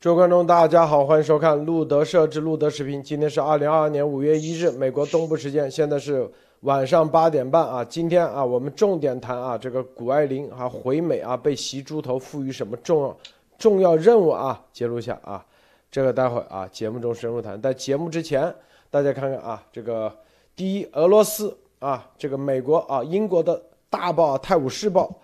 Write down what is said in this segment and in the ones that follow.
诸位观众，大家好，欢迎收看路德社之路德视频。今天是二零二二年五月一日，美国东部时间，现在是晚上八点半啊。今天啊，我们重点谈啊，这个谷爱凌啊回美啊，被习猪头赋予什么重要重要任务啊？揭露一下啊，这个待会啊节目中深入谈。在节目之前，大家看看啊，这个第一，俄罗斯啊，这个美国啊，英国的大报《泰晤士报》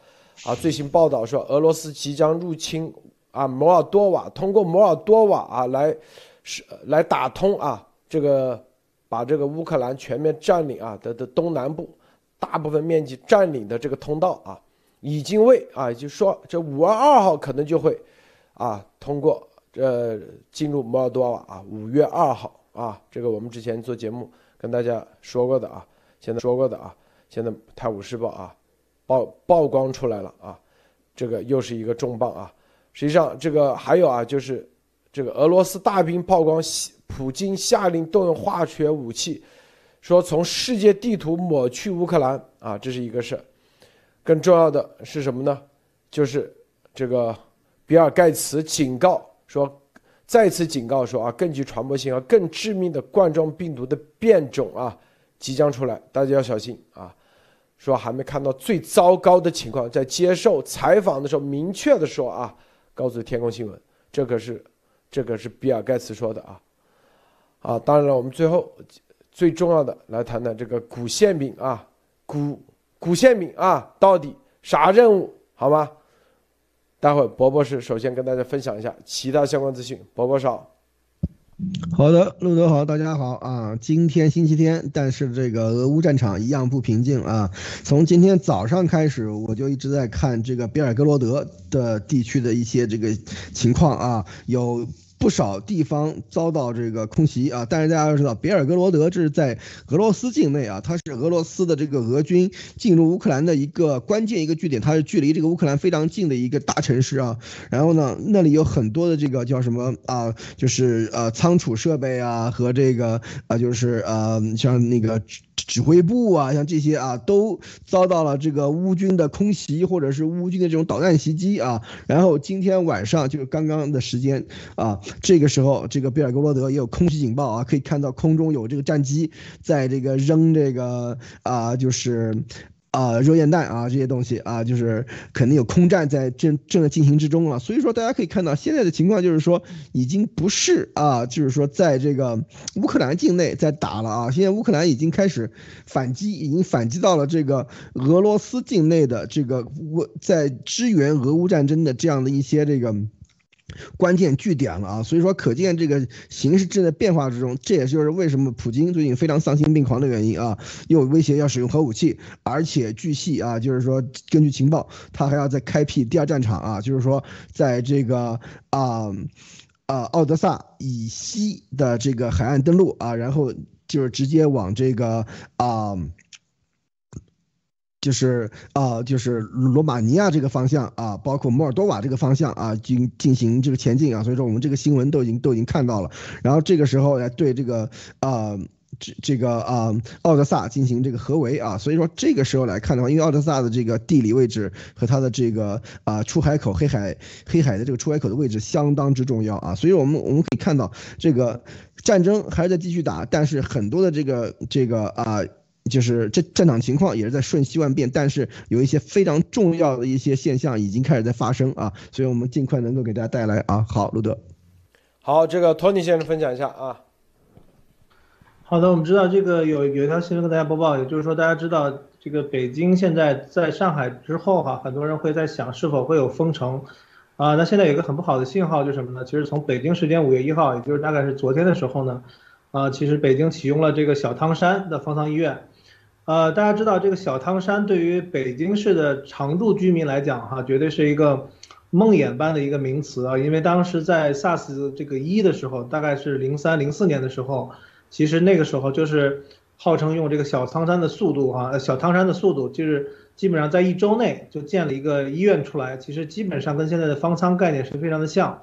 啊最新报道说，俄罗斯即将入侵。啊，摩尔多瓦通过摩尔多瓦啊来是来打通啊这个把这个乌克兰全面占领啊的的东南部大部分面积占领的这个通道啊，已经为啊就说这五月二号可能就会啊通过呃进入摩尔多瓦啊五月二号啊这个我们之前做节目跟大家说过的啊，现在说过的啊，现在泰晤士报啊曝曝光出来了啊，这个又是一个重磅啊。实际上，这个还有啊，就是这个俄罗斯大兵曝光，普京下令动用化学武器，说从世界地图抹去乌克兰啊，这是一个事更重要的是什么呢？就是这个比尔盖茨警告说，再次警告说啊，更具传播性和更致命的冠状病毒的变种啊即将出来，大家要小心啊。说还没看到最糟糕的情况，在接受采访的时候明确的说啊。告诉天空新闻，这可是，这可是比尔盖茨说的啊，啊，当然了，我们最后最重要的来谈谈这个古馅饼啊，古古馅饼啊，到底啥任务？好吗？待会博博士首先跟大家分享一下其他相关资讯，博博少。好的，路德好，大家好啊！今天星期天，但是这个俄乌战场一样不平静啊。从今天早上开始，我就一直在看这个比尔格罗德的地区的一些这个情况啊，有。不少地方遭到这个空袭啊，但是大家要知道，别尔格罗德这是在俄罗斯境内啊，它是俄罗斯的这个俄军进入乌克兰的一个关键一个据点，它是距离这个乌克兰非常近的一个大城市啊。然后呢，那里有很多的这个叫什么啊，就是呃仓储设备啊和这个啊就是呃像那个。指挥部啊，像这些啊，都遭到了这个乌军的空袭，或者是乌军的这种导弹袭击啊。然后今天晚上就是刚刚的时间啊，这个时候这个贝尔格罗德也有空袭警报啊，可以看到空中有这个战机在这个扔这个啊，就是。啊，热焰弹啊，这些东西啊，就是肯定有空战在正正在进行之中了。所以说，大家可以看到现在的情况就是说，已经不是啊，就是说在这个乌克兰境内在打了啊。现在乌克兰已经开始反击，已经反击到了这个俄罗斯境内的这个乌，在支援俄乌战争的这样的一些这个。关键据点了啊，所以说可见这个形势正在变化之中，这也就是为什么普京最近非常丧心病狂的原因啊，又威胁要使用核武器，而且据悉啊，就是说根据情报，他还要再开辟第二战场啊，就是说在这个啊啊奥德萨以西的这个海岸登陆啊，然后就是直接往这个啊。就是啊，就是罗马尼亚这个方向啊，包括摩尔多瓦这个方向啊，进进行这个前进啊，所以说我们这个新闻都已经都已经看到了。然后这个时候来对这个啊，这这个啊奥德萨进行这个合围啊，所以说这个时候来看的话，因为奥德萨的这个地理位置和它的这个啊出海口黑海黑海的这个出海口的位置相当之重要啊，所以我们我们可以看到这个战争还是在继续打，但是很多的这个这个啊。就是这战场情况也是在瞬息万变，但是有一些非常重要的一些现象已经开始在发生啊，所以我们尽快能够给大家带来啊。好，路德，好，这个托尼先生分享一下啊。好的，我们知道这个有有一条新闻跟大家播报，也就是说大家知道这个北京现在在上海之后哈，很多人会在想是否会有封城啊。那现在有一个很不好的信号就是什么呢？其实从北京时间五月一号，也就是大概是昨天的时候呢，啊，其实北京启用了这个小汤山的方舱医院。呃，大家知道这个小汤山对于北京市的常住居民来讲，哈，绝对是一个梦魇般的一个名词啊！因为当时在 SARS 这个一的时候，大概是零三零四年的时候，其实那个时候就是号称用这个小汤山的速度，哈，小汤山的速度，就是基本上在一周内就建了一个医院出来。其实基本上跟现在的方舱概念是非常的像，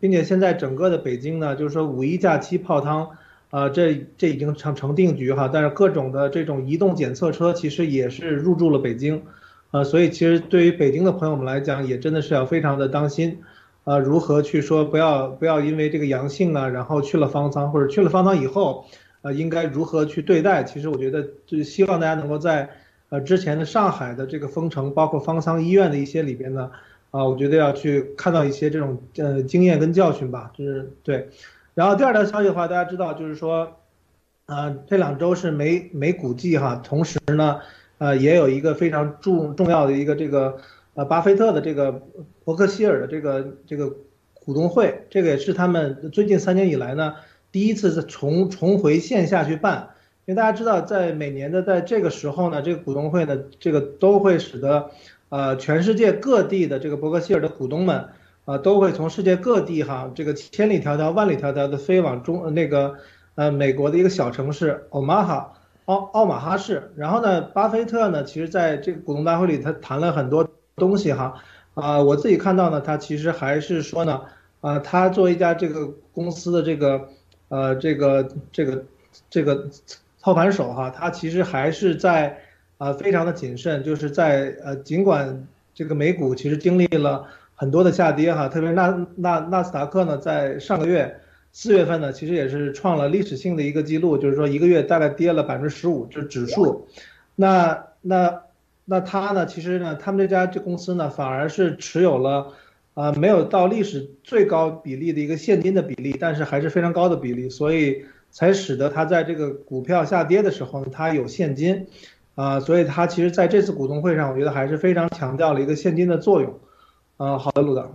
并且现在整个的北京呢，就是说五一假期泡汤。啊，这这已经成成定局哈，但是各种的这种移动检测车其实也是入驻了北京，啊，所以其实对于北京的朋友们来讲，也真的是要非常的当心，呃，如何去说不要不要因为这个阳性啊，然后去了方舱或者去了方舱以后，呃，应该如何去对待？其实我觉得就是希望大家能够在呃之前的上海的这个封城，包括方舱医院的一些里边呢，啊，我觉得要去看到一些这种呃经验跟教训吧，就是对。然后第二条消息的话，大家知道就是说，呃，这两周是美美股季哈，同时呢，呃，也有一个非常重重要的一个这个。呃，巴菲特的这个伯克希尔的这个这个股东会，这个也是他们最近三年以来呢第一次重重回线下去办。因为大家知道，在每年的在这个时候呢，这个股东会呢，这个都会使得呃全世界各地的这个伯克希尔的股东们啊，都会从世界各地哈这个千里迢迢万里迢迢的飞往中那个呃美国的一个小城市奥马哈奥奥马哈市。然后呢，巴菲特呢，其实在这个股东大会里，他谈了很多。东西哈，啊，我自己看到呢，他其实还是说呢，啊，他作为一家这个公司的这个，呃，这个这个这个操盘手哈，他其实还是在啊，非常的谨慎，就是在呃，尽管这个美股其实经历了很多的下跌哈，特别纳纳纳斯达克呢，在上个月四月份呢，其实也是创了历史性的一个记录，就是说一个月大概跌了百分之十五，就指数，那那。那他呢？其实呢，他们这家这公司呢，反而是持有了，啊，没有到历史最高比例的一个现金的比例，但是还是非常高的比例，所以才使得他在这个股票下跌的时候呢，他有现金，啊，所以他其实在这次股东会上，我觉得还是非常强调了一个现金的作用，啊，好的，陆导，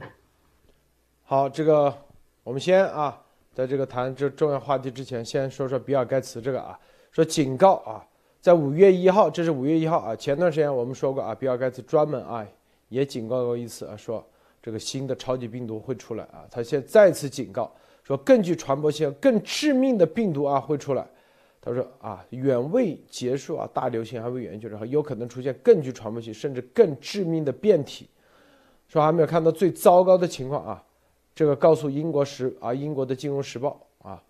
好，这个我们先啊，在这个谈这重要话题之前，先说说比尔盖茨这个啊，说警告啊。在五月一号，这是五月一号啊。前段时间我们说过啊，比尔盖茨专门啊也警告过一次啊，说这个新的超级病毒会出来啊。他现在再次警告说，更具传播性、更致命的病毒啊会出来。他说啊，远未结束啊，大流行还未完结，然后有可能出现更具传播性甚至更致命的变体。说还没有看到最糟糕的情况啊。这个告诉英国时啊，英国的金融时报。啊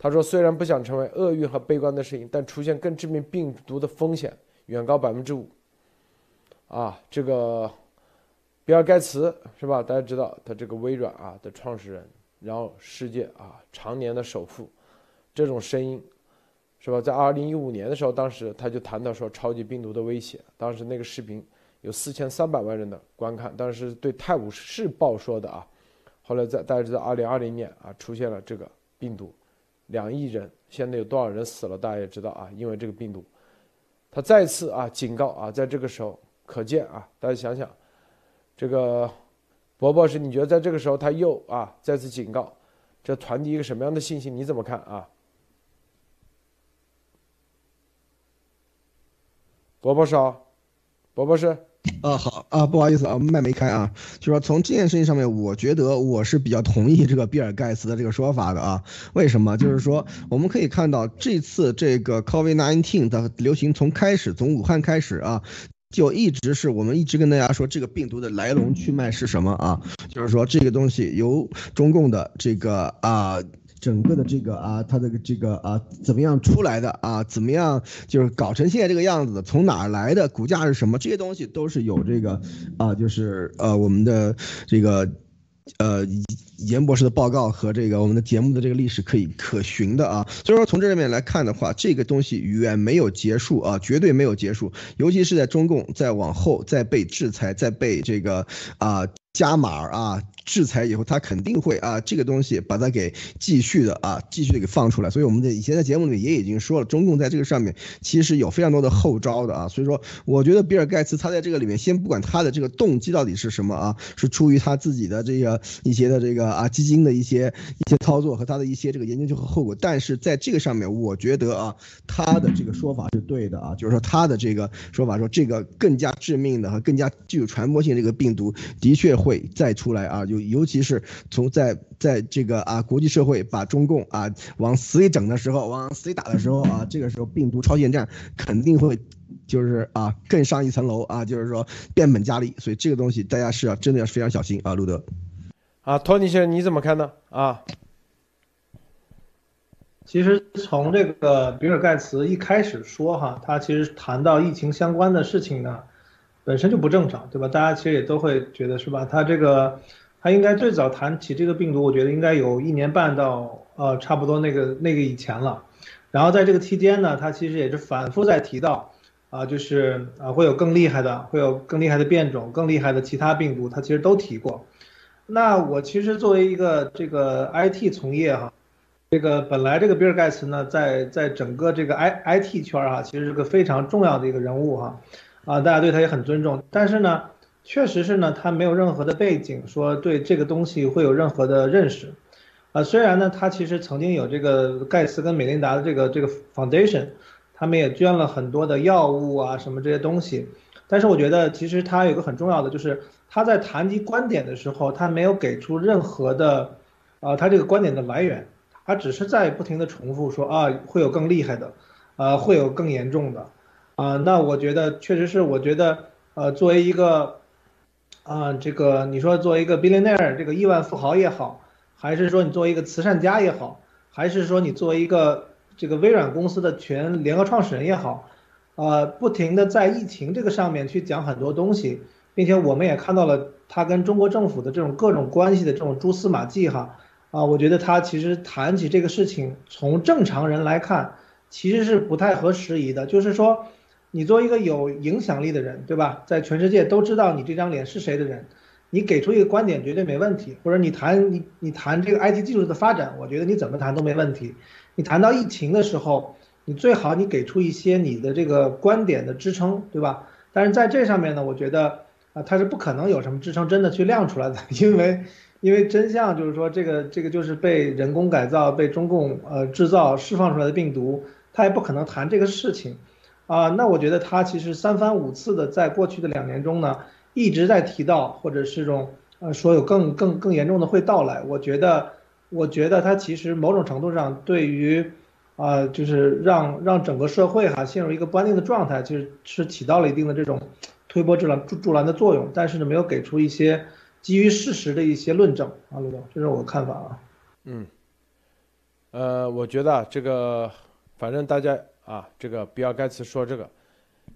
他说：“虽然不想成为厄运和悲观的声音，但出现更致命病毒的风险远高百分之五。”啊，这个比尔盖茨是吧？大家知道他这个微软啊的创始人，然后世界啊常年的首富，这种声音是吧？在二零一五年的时候，当时他就谈到说超级病毒的威胁。当时那个视频有四千三百万人的观看，当时对《泰晤士报》说的啊。后来在大家知道，二零二零年啊出现了这个病毒。两亿人，现在有多少人死了？大家也知道啊，因为这个病毒，他再次啊警告啊，在这个时候，可见啊，大家想想，这个博博士，你觉得在这个时候他又啊再次警告，这传递一个什么样的信息？你怎么看啊？博博士，博博士。啊好啊，不好意思啊，麦没开啊。就说从这件事情上面，我觉得我是比较同意这个比尔盖茨的这个说法的啊。为什么？就是说我们可以看到这次这个 COVID-19 的流行从开始从武汉开始啊，就一直是我们一直跟大家说这个病毒的来龙去脉是什么啊？就是说这个东西由中共的这个啊。整个的这个啊，它的这个啊，怎么样出来的啊？怎么样就是搞成现在这个样子的？从哪儿来的？股价是什么？这些东西都是有这个啊，就是呃，我们的这个呃严博士的报告和这个我们的节目的这个历史可以可循的啊。所以说从这里面来看的话，这个东西远没有结束啊，绝对没有结束。尤其是在中共再往后再被制裁，再被这个啊加码啊。制裁以后，他肯定会啊，这个东西把它给继续的啊，继续的给放出来。所以我们的以前在节目里也已经说了，中共在这个上面其实有非常多的后招的啊。所以说，我觉得比尔盖茨他在这个里面，先不管他的这个动机到底是什么啊，是出于他自己的这个一些的这个啊基金的一些一些操作和他的一些这个研究和后果。但是在这个上面，我觉得啊，他的这个说法是对的啊，就是说他的这个说法说这个更加致命的和更加具有传播性这个病毒的确会再出来啊，就。尤其是从在在这个啊国际社会把中共啊往死里整的时候，往死里打的时候啊，这个时候病毒超限战肯定会就是啊更上一层楼啊，就是说变本加厉，所以这个东西大家是要真的要非常小心啊，路德。啊，托尼先生你怎么看呢？啊，其实从这个比尔盖茨一开始说哈，他其实谈到疫情相关的事情呢。本身就不正常，对吧？大家其实也都会觉得是吧？他这个，他应该最早谈起这个病毒，我觉得应该有一年半到呃差不多那个那个以前了。然后在这个期间呢，他其实也是反复在提到，啊，就是啊会有更厉害的，会有更厉害的变种，更厉害的其他病毒，他其实都提过。那我其实作为一个这个 IT 从业哈。这个本来这个比尔盖茨呢，在在整个这个 I I T 圈儿哈，其实是个非常重要的一个人物哈，啊，大家对他也很尊重。但是呢，确实是呢，他没有任何的背景，说对这个东西会有任何的认识，啊，虽然呢，他其实曾经有这个盖茨跟美琳达的这个这个 foundation，他们也捐了很多的药物啊什么这些东西，但是我觉得其实他有个很重要的，就是他在谈及观点的时候，他没有给出任何的，啊，他这个观点的来源。他只是在不停的重复说啊，会有更厉害的，呃，会有更严重的，啊，那我觉得确实是，我觉得，呃，作为一个，啊，这个你说作为一个 billionaire 这个亿万富豪也好，还是说你作为一个慈善家也好，还是说你作为一个这个微软公司的全联合创始人也好，呃，不停的在疫情这个上面去讲很多东西，并且我们也看到了他跟中国政府的这种各种关系的这种蛛丝马迹哈。啊，我觉得他其实谈起这个事情，从正常人来看，其实是不太合时宜的。就是说，你作为一个有影响力的人，对吧？在全世界都知道你这张脸是谁的人，你给出一个观点绝对没问题。或者你谈你你谈这个 IT 技术的发展，我觉得你怎么谈都没问题。你谈到疫情的时候，你最好你给出一些你的这个观点的支撑，对吧？但是在这上面呢，我觉得啊，他是不可能有什么支撑真的去亮出来的，因为。因为真相就是说，这个这个就是被人工改造、被中共呃制造、释放出来的病毒，他也不可能谈这个事情，啊，那我觉得他其实三番五次的在过去的两年中呢，一直在提到或者是种呃说有更更更严重的会到来。我觉得，我觉得他其实某种程度上对于，啊，就是让让整个社会哈陷入一个不安定的状态，其实是起到了一定的这种推波助澜助助澜的作用，但是呢，没有给出一些。基于事实的一些论证啊，陆总，这是我的看法啊。嗯，呃，我觉得这个，反正大家啊，这个比尔盖茨说这个，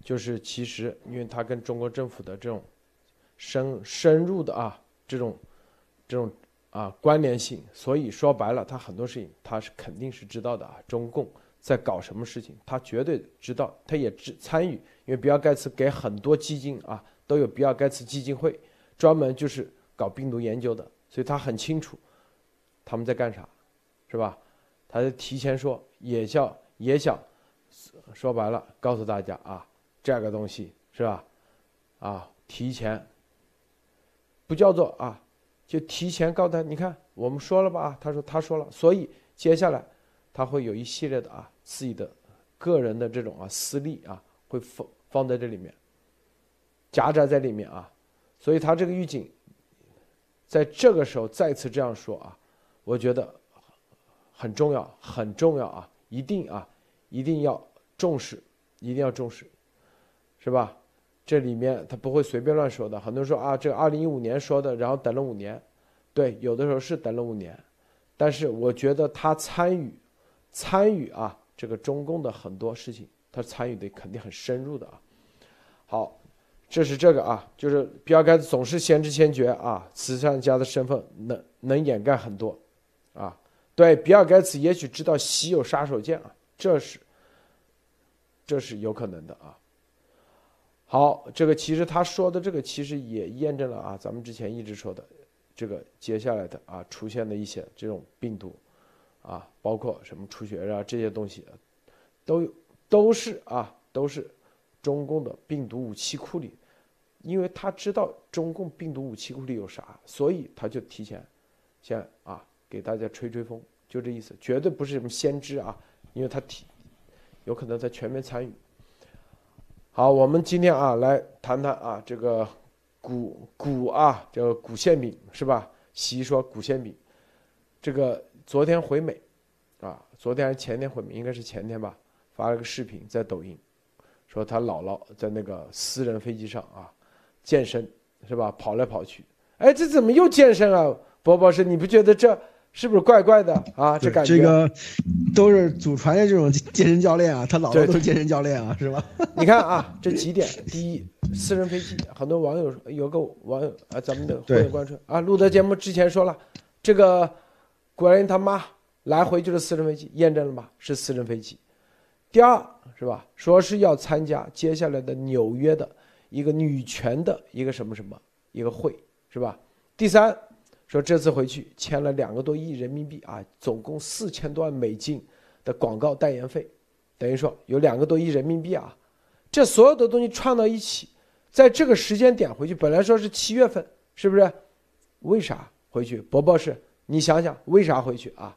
就是其实因为他跟中国政府的这种深深入的啊这种这种啊关联性，所以说白了，他很多事情他是肯定是知道的啊。中共在搞什么事情，他绝对知道，他也知参与，因为比尔盖茨给很多基金啊都有比尔盖茨基金会。专门就是搞病毒研究的，所以他很清楚他们在干啥，是吧？他就提前说，也叫也想说白了告诉大家啊，这个东西是吧？啊，提前不叫做啊，就提前告诉他，你看我们说了吧？他说他说了，所以接下来他会有一系列的啊自己的个人的这种啊私利啊会放放在这里面，夹杂在里面啊。所以他这个预警，在这个时候再次这样说啊，我觉得很重要，很重要啊，一定啊，一定要重视，一定要重视，是吧？这里面他不会随便乱说的。很多人说啊，这个二零一五年说的，然后等了五年，对，有的时候是等了五年，但是我觉得他参与参与啊，这个中共的很多事情，他参与的肯定很深入的啊。好。这是这个啊，就是比尔盖茨总是先知先觉啊，慈善家的身份能能掩盖很多，啊，对比尔盖茨也许知道稀有杀手锏啊，这是这是有可能的啊。好，这个其实他说的这个其实也验证了啊，咱们之前一直说的这个接下来的啊出现的一些这种病毒，啊，包括什么出血啊这些东西，都都是啊都是中共的病毒武器库里。因为他知道中共病毒武器库里有啥，所以他就提前，先啊给大家吹吹风，就这意思，绝对不是什么先知啊，因为他提，有可能在全面参与。好，我们今天啊来谈谈啊这个古古啊这个谷馅饼是吧？习说古馅饼，这个昨天回美，啊昨天还是前天回美，应该是前天吧，发了个视频在抖音，说他姥姥在那个私人飞机上啊。健身是吧？跑来跑去，哎，这怎么又健身啊？博博士，你不觉得这是不是怪怪的啊？这感觉这个都是祖传的这种健身教练啊，他老了都是健身教练啊，是吧？你看啊，这几点：第一，私人飞机，很多网友有个网友啊，咱们的会员关注啊，录的节目之前说了，这个果然他妈来回就是私人飞机，验证了吧？是私人飞机。第二是吧？说是要参加接下来的纽约的一个女权的一个什么什么一个会是吧？第三说这次回去签了两个多亿人民币啊，总共四千多万美金的广告代言费，等于说有两个多亿人民币啊。这所有的东西串到一起，在这个时间点回去，本来说是七月份，是不是？为啥回去？伯伯是，你想想为啥回去啊？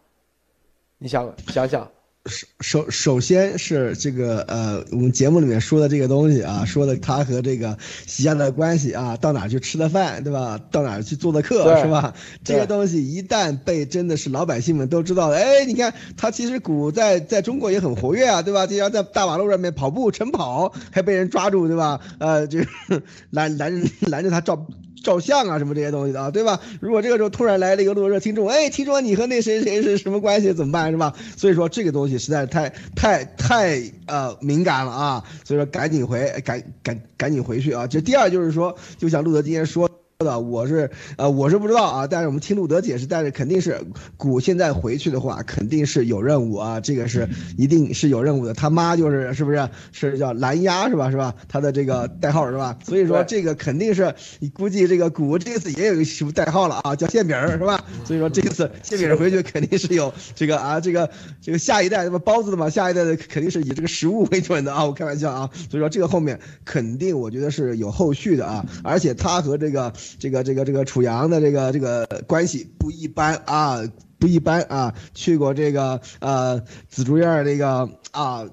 你想想想。首首首先是这个呃，我们节目里面说的这个东西啊，说的他和这个西亚的关系啊，到哪去吃的饭，对吧？到哪去做的客，是吧？这个东西一旦被真的是老百姓们都知道了，哎，你看他其实股在在中国也很活跃啊，对吧？经常在大马路上面跑步晨跑，还被人抓住，对吧？呃，就 拦拦拦着他照。照相啊，什么这些东西的啊，对吧？如果这个时候突然来了一个路热听众，哎，听说你和那谁谁是什么关系，怎么办，是吧？所以说这个东西实在是太太太呃敏感了啊，所以说赶紧回，赶赶赶紧回去啊。这第二就是说，就像路德今天说。的我是呃我是不知道啊，但是我们听路德解释，但是肯定是古现在回去的话，肯定是有任务啊，这个是一定是有任务的。他妈就是是不是是叫蓝鸭是吧是吧？他的这个代号是吧？所以说这个肯定是你估计这个古这次也有一个什么代号了啊，叫馅饼是吧？所以说这次馅饼回去肯定是有这个啊这个这个下一代什么包子的嘛，下一代的肯定是以这个食物为准的啊，我开玩笑啊。所以说这个后面肯定我觉得是有后续的啊，而且他和这个。这个这个这个楚阳的这个这个关系不一般啊，不一般啊，去过这个呃紫竹院这个啊。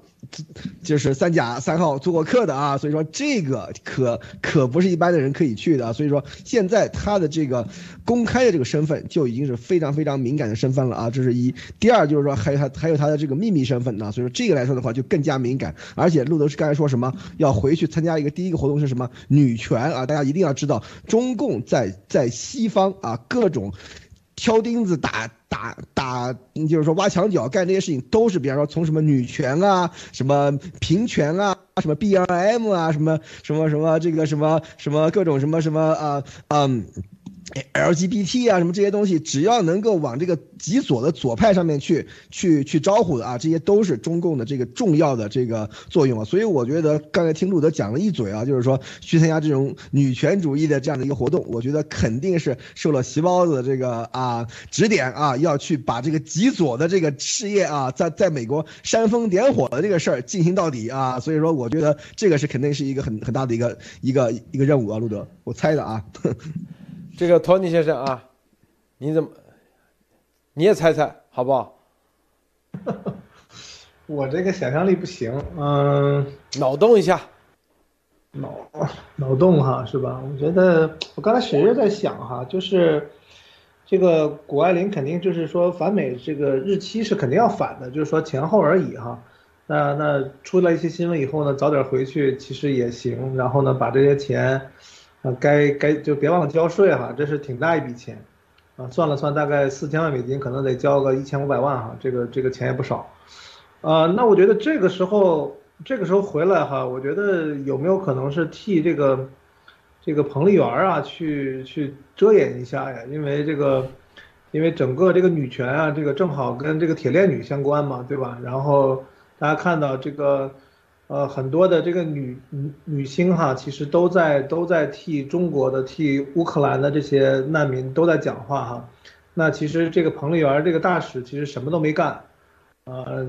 就是三甲三号做过客的啊，所以说这个可可不是一般的人可以去的，所以说现在他的这个公开的这个身份就已经是非常非常敏感的身份了啊，这是一。第二就是说还有他还有他的这个秘密身份呢，所以说这个来说的话就更加敏感。而且路德是刚才说什么要回去参加一个第一个活动是什么女权啊，大家一定要知道，中共在在西方啊各种。挑钉子打打打，就是说挖墙脚干这些事情，都是比方说从什么女权啊、什么平权啊、什么 B R M 啊、什么什么什么这个什么什么各种什么什么啊嗯。LGBT 啊，什么这些东西，只要能够往这个极左的左派上面去去去招呼的啊，这些都是中共的这个重要的这个作用啊。所以我觉得刚才听路德讲了一嘴啊，就是说去参加这种女权主义的这样的一个活动，我觉得肯定是受了席包子的这个啊指点啊，要去把这个极左的这个事业啊，在在美国煽风点火的这个事儿进行到底啊。所以说，我觉得这个是肯定是一个很很大的一个一个一个任务啊，路德，我猜的啊。这个托尼先生啊，你怎么？你也猜猜好不好？我这个想象力不行，嗯，脑洞一下，脑脑洞哈是吧？我觉得我刚才其实在想哈，就是这个谷爱凌肯定就是说反美这个日期是肯定要反的，就是说前后而已哈。那那出来一些新闻以后呢，早点回去其实也行，然后呢把这些钱。啊，该该就别忘了交税哈，这是挺大一笔钱，啊，算了算大概四千万美金，可能得交个一千五百万哈，这个这个钱也不少，啊，那我觉得这个时候这个时候回来哈，我觉得有没有可能是替这个这个彭丽媛啊去去遮掩一下呀？因为这个因为整个这个女权啊，这个正好跟这个铁链女相关嘛，对吧？然后大家看到这个。呃，很多的这个女女女星哈，其实都在都在替中国的、替乌克兰的这些难民都在讲话哈。那其实这个彭丽媛这个大使其实什么都没干，呃，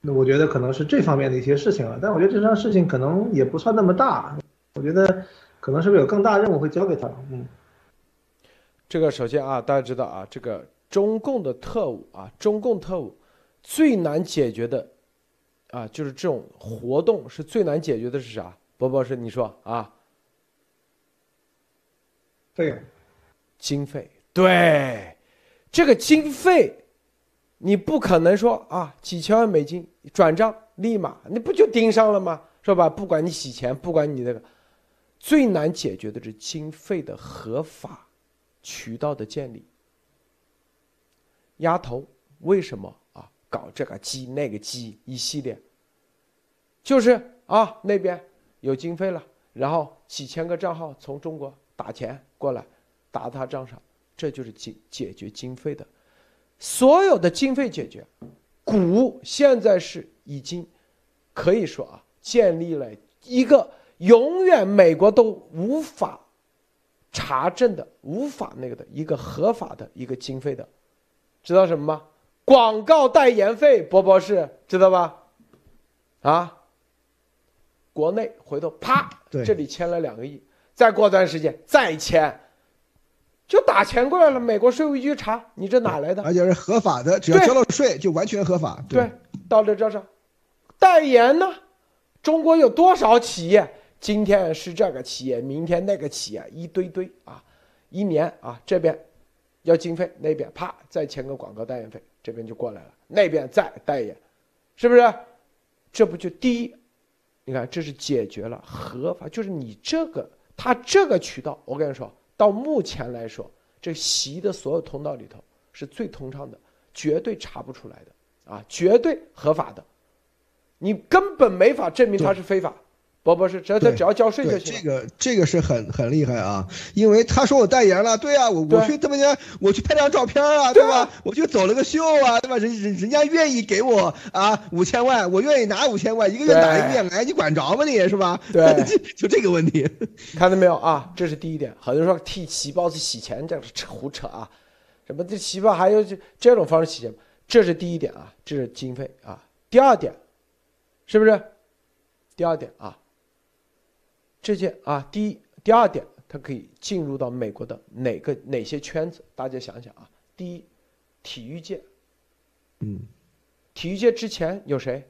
那我觉得可能是这方面的一些事情啊。但我觉得这桩事情可能也不算那么大，我觉得可能是不是有更大任务会交给他？嗯，这个首先啊，大家知道啊，这个中共的特务啊，中共特务最难解决的。啊，就是这种活动是最难解决的是啥？博博士，你说啊？费用，经费，对，这个经费，你不可能说啊，几千万美金转账立马，你不就盯上了吗？是吧？不管你洗钱，不管你那个，最难解决的是经费的合法渠道的建立。丫头，为什么？搞这个机那个机一系列，就是啊那边有经费了，然后几千个账号从中国打钱过来，打他账上，这就是解解决经费的，所有的经费解决，股现在是已经可以说啊，建立了一个永远美国都无法查证的、无法那个的一个合法的一个经费的，知道什么吗？广告代言费，博博士知道吧？啊，国内回头啪，这里签了两个亿，再过段时间再签，就打钱过来了。美国税务局查你这哪来的？而且是合法的，只要交了税就完全合法。对，到了这上，代言呢？中国有多少企业？今天是这个企业，明天那个企业，一堆堆啊！一年啊，这边要经费，那边啪再签个广告代言费，这边就过来了，那边再代言，是不是？这不就第一？你看，这是解决了合法，就是你这个他这个渠道，我跟你说，到目前来说，这习的所有通道里头是最通畅的，绝对查不出来的啊，绝对合法的，你根本没法证明它是非法。不不是，只要他只要交税就行。这个这个是很很厉害啊，因为他说我代言了，对啊，我我去他们家，我去拍张照片啊，对吧？我就走了个秀啊，对吧？人人人家愿意给我啊五千万，我愿意拿五千万，一个月打一遍来，你管着吗你是吧？对，就这个问题，看到没有啊？这是第一点。很多人说替旗袍子洗钱，这是扯胡扯啊！什么这旗袍还有这这种方式洗钱？这是第一点啊，这是经费啊。第二点，是不是？第二点啊。这些啊，第一、第二点，它可以进入到美国的哪个哪些圈子？大家想想啊，第一，体育界，嗯，体育界之前有谁？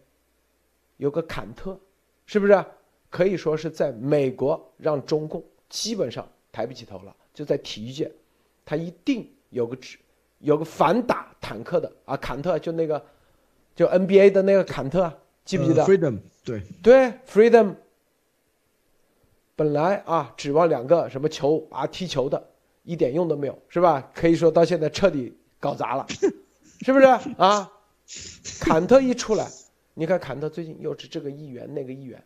有个坎特，是不是？可以说是在美国让中共基本上抬不起头了。就在体育界，他一定有个指，有个反打坦克的啊，坎特就那个，就 NBA 的那个坎特，记不记得？Freedom，对对，Freedom。本来啊，指望两个什么球啊踢球的，一点用都没有，是吧？可以说到现在彻底搞砸了，是不是啊？坎特一出来，你看坎特最近又是这个议员那个议员，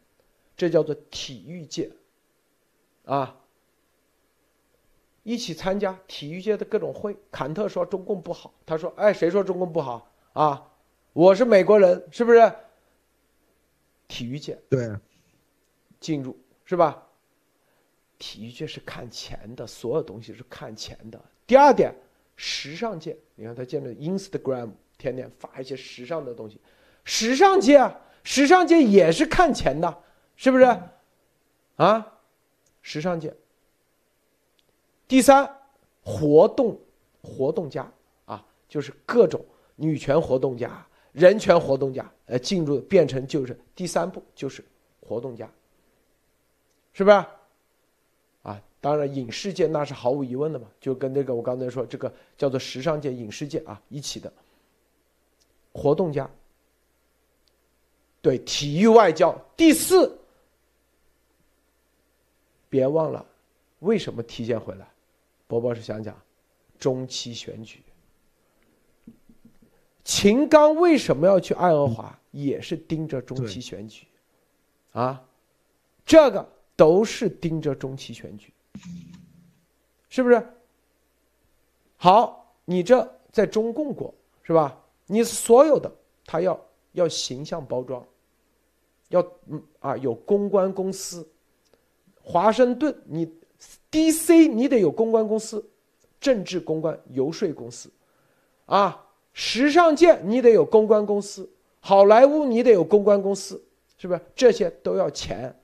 这叫做体育界，啊，一起参加体育界的各种会。坎特说中共不好，他说：“哎，谁说中共不好啊？我是美国人，是不是？”体育界对，进入是吧？体育界是看钱的，所有东西是看钱的。第二点，时尚界，你看他建了 Instagram，天天发一些时尚的东西。时尚界啊，时尚界也是看钱的，是不是？啊，时尚界。第三，活动活动家啊，就是各种女权活动家、人权活动家，呃，进入变成就是第三步就是活动家，是不是？当然，影视界那是毫无疑问的嘛，就跟那个我刚才说这个叫做时尚界、影视界啊一起的活动家。对，体育外交。第四，别忘了，为什么提前回来？博博是想讲中期选举。秦刚为什么要去爱荷华？也是盯着中期选举，啊，这个都是盯着中期选举。是不是？好，你这在中共国是吧？你所有的他要要形象包装，要嗯啊有公关公司，华盛顿你 DC 你得有公关公司，政治公关游说公司，啊，时尚界你得有公关公司，好莱坞你得有公关公司，是不是？这些都要钱，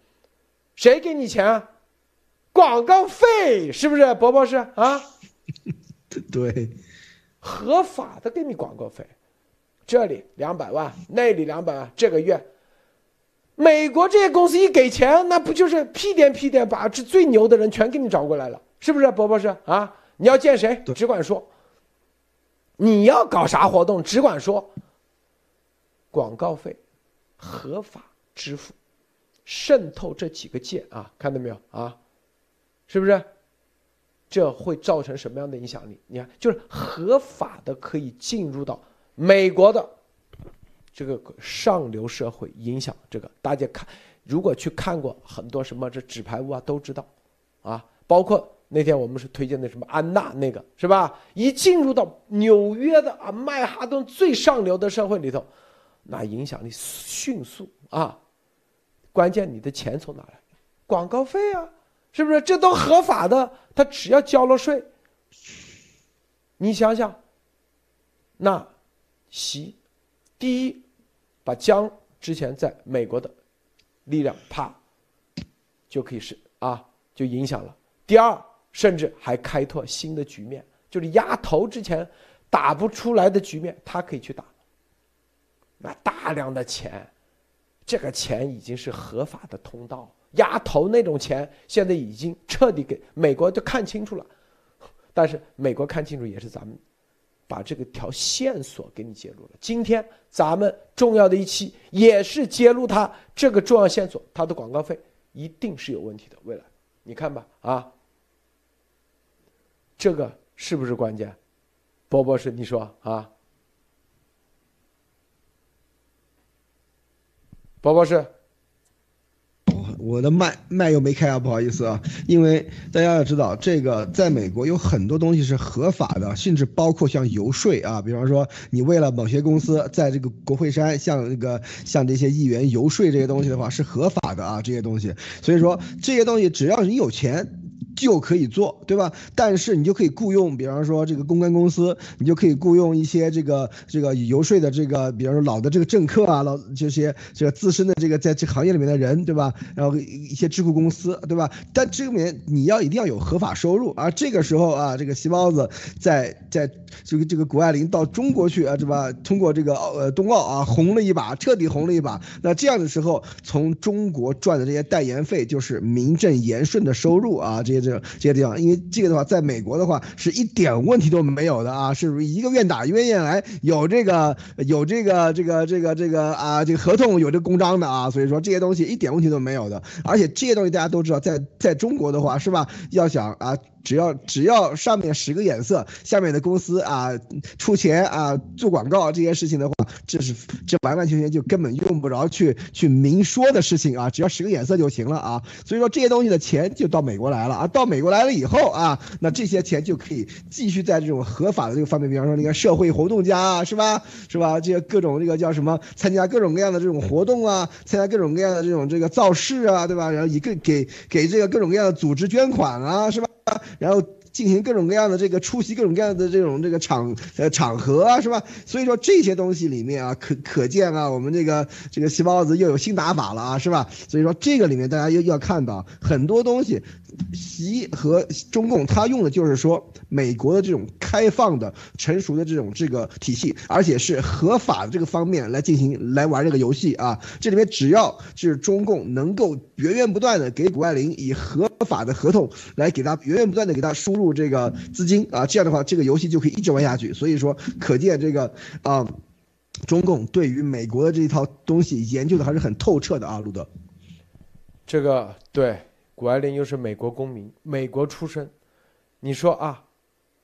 谁给你钱啊？广告费是不是，伯伯是啊？对，合法的给你广告费，这里两百万，那里两百万，这个月，美国这些公司一给钱，那不就是屁颠屁颠把这最牛的人全给你找过来了，是不是，伯伯是啊？你要见谁，只管说。你要搞啥活动，只管说。广告费，合法支付，渗透这几个键啊，看到没有啊？是不是？这会造成什么样的影响力？你看，就是合法的可以进入到美国的这个上流社会影响这个。大家看，如果去看过很多什么这纸牌屋啊，都知道，啊，包括那天我们是推荐的什么安娜那个是吧？一进入到纽约的啊曼哈顿最上流的社会里头，那影响力迅速啊。关键你的钱从哪来？广告费啊，是不是？这都合法的，他只要交了税。你想想，那习第一把江之前在美国的力量啪就可以是啊，就影响了。第二，甚至还开拓新的局面，就是压头之前打不出来的局面，他可以去打。那大量的钱。这个钱已经是合法的通道，压头那种钱现在已经彻底给美国都看清楚了，但是美国看清楚也是咱们把这个条线索给你揭露了。今天咱们重要的一期也是揭露他这个重要线索，他的广告费一定是有问题的。未来你看吧，啊，这个是不是关键？波博士，你说啊？宝宝是，我的麦麦又没开啊，不好意思啊。因为大家要知道，这个在美国有很多东西是合法的，甚至包括像游说啊，比方说你为了某些公司在这个国会山向那个向这些议员游说这些东西的话是合法的啊，这些东西。所以说这些东西只要你有钱。就可以做，对吧？但是你就可以雇佣，比方说这个公关公司，你就可以雇佣一些这个这个游说的这个，比方说老的这个政客啊，老这些这个资深的这个在这行业里面的人，对吧？然后一些智库公司，对吧？但这里面你要一定要有合法收入而这个时候啊，这个细胞子在在这个这个谷爱凌到中国去啊，对吧？通过这个呃冬奥啊红了一把，彻底红了一把。那这样的时候，从中国赚的这些代言费就是名正言顺的收入啊，这些这。这这些地方，因为这个的话，在美国的话是一点问题都没有的啊，是一个愿打一个愿挨，有这个有这个这个这个这个啊，这个合同有这个公章的啊，所以说这些东西一点问题都没有的，而且这些东西大家都知道，在在中国的话是吧，要想啊。只要只要上面十个颜色，下面的公司啊出钱啊做广告这些事情的话，这是这完完全全就根本用不着去去明说的事情啊，只要十个颜色就行了啊。所以说这些东西的钱就到美国来了啊，到美国来了以后啊，那这些钱就可以继续在这种合法的这个方面，比方说那个社会活动家啊，是吧？是吧？这些各种这个叫什么，参加各种各样的这种活动啊，参加各种各样的这种这个造势啊，对吧？然后一个给给这个各种各样的组织捐款啊，是吧？然后进行各种各样的这个出席各种各样的这种这个场呃场合啊，是吧？所以说这些东西里面啊，可可见啊，我们这个这个细胞子又有新打法了啊，是吧？所以说这个里面大家又要看到很多东西。习和中共，他用的就是说美国的这种开放的、成熟的这种这个体系，而且是合法的这个方面来进行来玩这个游戏啊。这里面只要是中共能够源源不断的给谷爱凌以合法的合同来给他源源不断的给他输入这个资金啊，这样的话这个游戏就可以一直玩下去。所以说，可见这个啊，中共对于美国的这一套东西研究的还是很透彻的啊，路德。这个对。谷爱凌又是美国公民，美国出生，你说啊，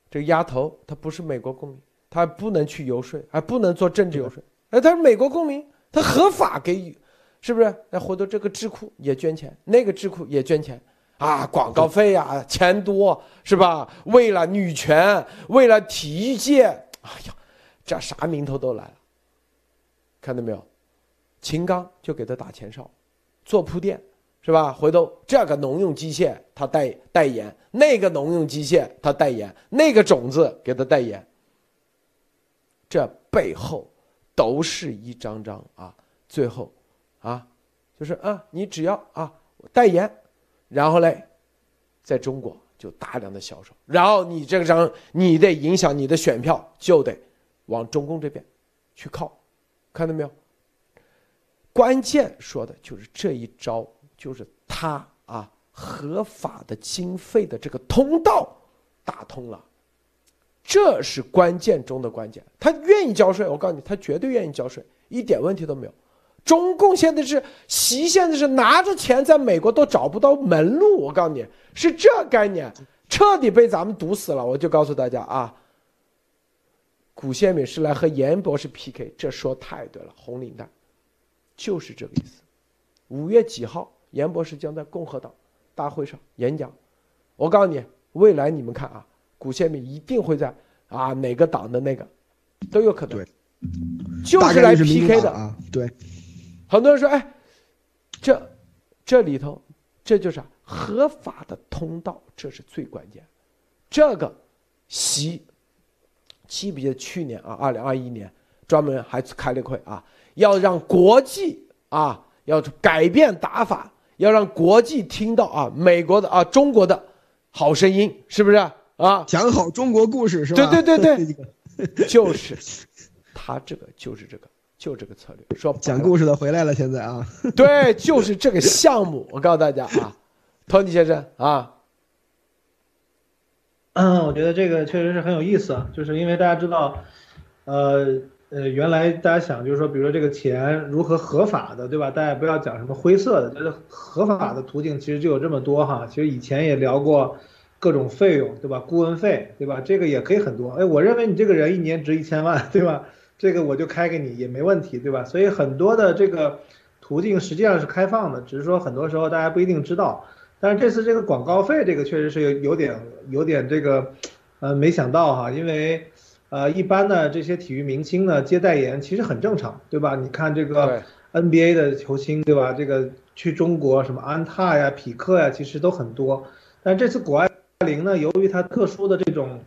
这个丫头她不是美国公民，她不能去游说，还不能做政治游说。哎，她是美国公民，她合法给予，是不是？那回头这个智库也捐钱，那个智库也捐钱，啊，广告费呀，钱多是吧？为了女权，为了体育界，哎呀，这啥名头都来了。看到没有？秦刚就给他打前哨，做铺垫。是吧？回头这个农用机械他代代言，那个农用机械他代言，那个种子给他代言。这背后都是一张张啊，最后啊，就是啊，你只要啊代言，然后嘞，在中国就大量的销售，然后你这张你得影响你的选票，就得往中共这边去靠，看到没有？关键说的就是这一招。就是他啊，合法的经费的这个通道打通了，这是关键中的关键。他愿意交税，我告诉你，他绝对愿意交税，一点问题都没有。中共现在是习，现在是拿着钱在美国都找不到门路，我告诉你是这概念，彻底被咱们堵死了。我就告诉大家啊，古宪敏是来和严博士 PK，这说太对了，红领带就是这个意思。五月几号，严博士将在共和党大会上演讲。我告诉你，未来你们看啊，古宪民一定会在啊哪个党的那个都有可能，对，就是来 PK 的啊。对，很多人说，哎，这这里头这就是合法的通道，这是最关键。这个习记不记得去年啊，二零二一年专门还开了会啊，要让国际啊。要改变打法，要让国际听到啊，美国的啊，中国的好声音，是不是啊？讲好中国故事是吧？对对对对，就是。他这个就是这个就这个策略，说讲故事的回来了，现在啊，对，就是这个项目，我告诉大家啊，托尼先生啊，嗯，我觉得这个确实是很有意思啊，就是因为大家知道，呃。呃，原来大家想就是说，比如说这个钱如何合法的，对吧？大家不要讲什么灰色的，就是合法的途径其实就有这么多哈。其实以前也聊过各种费用，对吧？顾问费，对吧？这个也可以很多。哎，我认为你这个人一年值一千万，对吧？这个我就开给你也没问题，对吧？所以很多的这个途径实际上是开放的，只是说很多时候大家不一定知道。但是这次这个广告费，这个确实是有有点有点这个，呃，没想到哈，因为。呃，一般呢，这些体育明星呢接代言其实很正常，对吧？你看这个 NBA 的球星，对吧？这个去中国什么安踏呀、匹克呀，其实都很多。但这次谷爱凌呢，由于她特殊的这种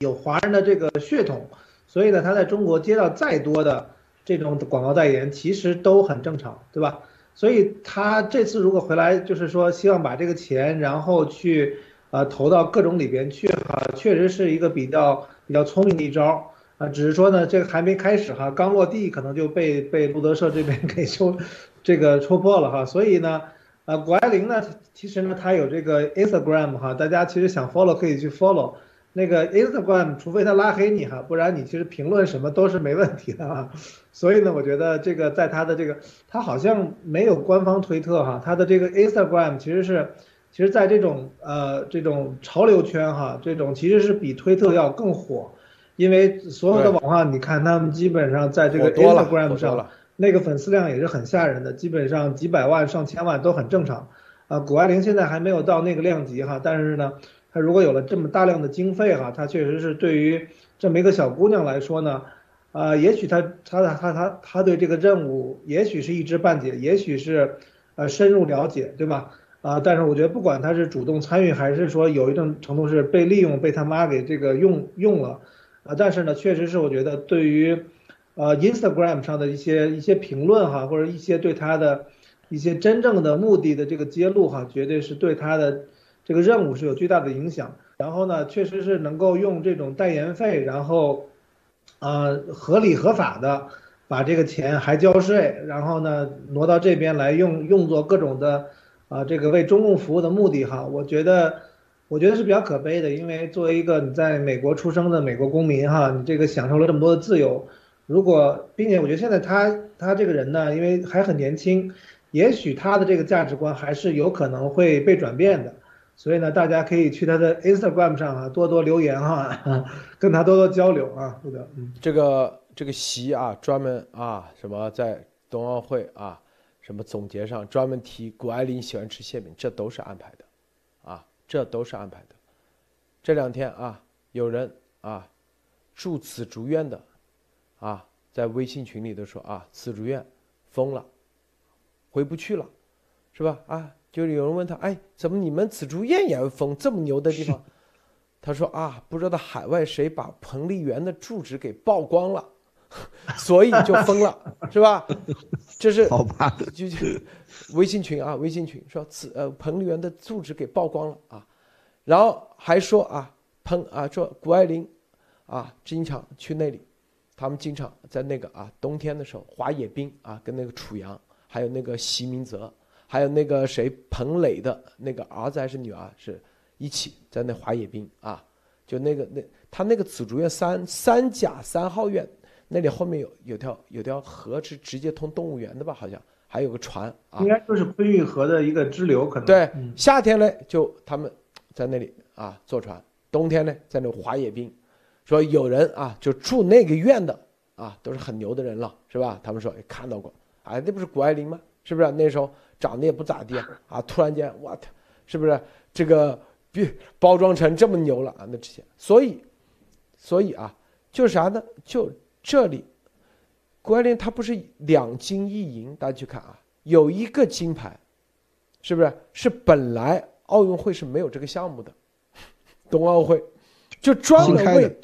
有华人的这个血统，所以呢，她在中国接到再多的这种广告代言，其实都很正常，对吧？所以她这次如果回来，就是说希望把这个钱，然后去呃投到各种里边去，哈，确实是一个比较。比较聪明的一招啊，只是说呢，这个还没开始哈，刚落地可能就被被路德社这边 给戳，这个戳破了哈。所以呢，呃，谷爱凌呢，其实呢，她有这个 Instagram 哈，大家其实想 follow 可以去 follow 那个 Instagram，除非他拉黑你哈，不然你其实评论什么都是没问题的啊。所以呢，我觉得这个在他的这个，他好像没有官方推特哈，他的这个 Instagram 其实是。其实，在这种呃这种潮流圈哈，这种其实是比推特要更火，因为所有的网红，你看他们基本上在这个 Instagram 上，那个粉丝量也是很吓人的，基本上几百万上千万都很正常。啊，谷爱凌现在还没有到那个量级哈，但是呢，她如果有了这么大量的经费哈，她确实是对于这么一个小姑娘来说呢，啊，也许她她她她她对这个任务也许是一知半解，也许是呃深入了解，对吧？啊，但是我觉得不管他是主动参与，还是说有一定程度是被利用，被他妈给这个用用了，啊，但是呢，确实是我觉得对于，呃，Instagram 上的一些一些评论哈，或者一些对他的一些真正的目的的这个揭露哈，绝对是对他的这个任务是有巨大的影响。然后呢，确实是能够用这种代言费，然后，呃，合理合法的把这个钱还交税，然后呢挪到这边来用用作各种的。啊，这个为中共服务的目的哈，我觉得，我觉得是比较可悲的，因为作为一个你在美国出生的美国公民哈，你这个享受了这么多的自由，如果，并且我觉得现在他他这个人呢，因为还很年轻，也许他的这个价值观还是有可能会被转变的，所以呢，大家可以去他的 Instagram 上啊多多留言哈，跟他多多交流啊，对的，嗯，这个这个席啊，专门啊什么在冬奥会啊。什么总结上专门提谷爱凌喜欢吃馅饼，这都是安排的，啊，这都是安排的。这两天啊，有人啊住紫竹院的，啊，在微信群里都说啊，紫竹院封了，回不去了，是吧？啊，就是有人问他，哎，怎么你们紫竹院也要封？这么牛的地方？他说啊，不知道海外谁把彭丽媛的住址给曝光了。所以就疯了，是吧？这是好吧？就就微信群啊，微信群说此呃彭丽媛的住址给曝光了啊，然后还说啊彭啊说谷爱凌啊经常去那里，他们经常在那个啊冬天的时候滑野冰啊，跟那个楚阳还有那个席明泽还有那个谁彭磊的那个儿子还是女儿是一起在那滑野冰啊，就那个那他那个紫竹院三三甲三号院。那里后面有有条有条河是直接通动物园的吧？好像还有个船啊，应该就是昆玉河的一个支流，可能对。夏天呢，就他们在那里啊坐船；冬天呢，在那滑野冰，说有人啊，就住那个院的啊，都是很牛的人了，是吧？他们说看到过，哎，那不是谷爱凌吗？是不是那时候长得也不咋地啊？突然间，我操，是不是这个比包装成这么牛了啊？那之前，所以，所以啊，就啥呢？就这里，谷爱凌她不是两金一银，大家去看啊，有一个金牌，是不是？是本来奥运会是没有这个项目的，冬奥会。就专门为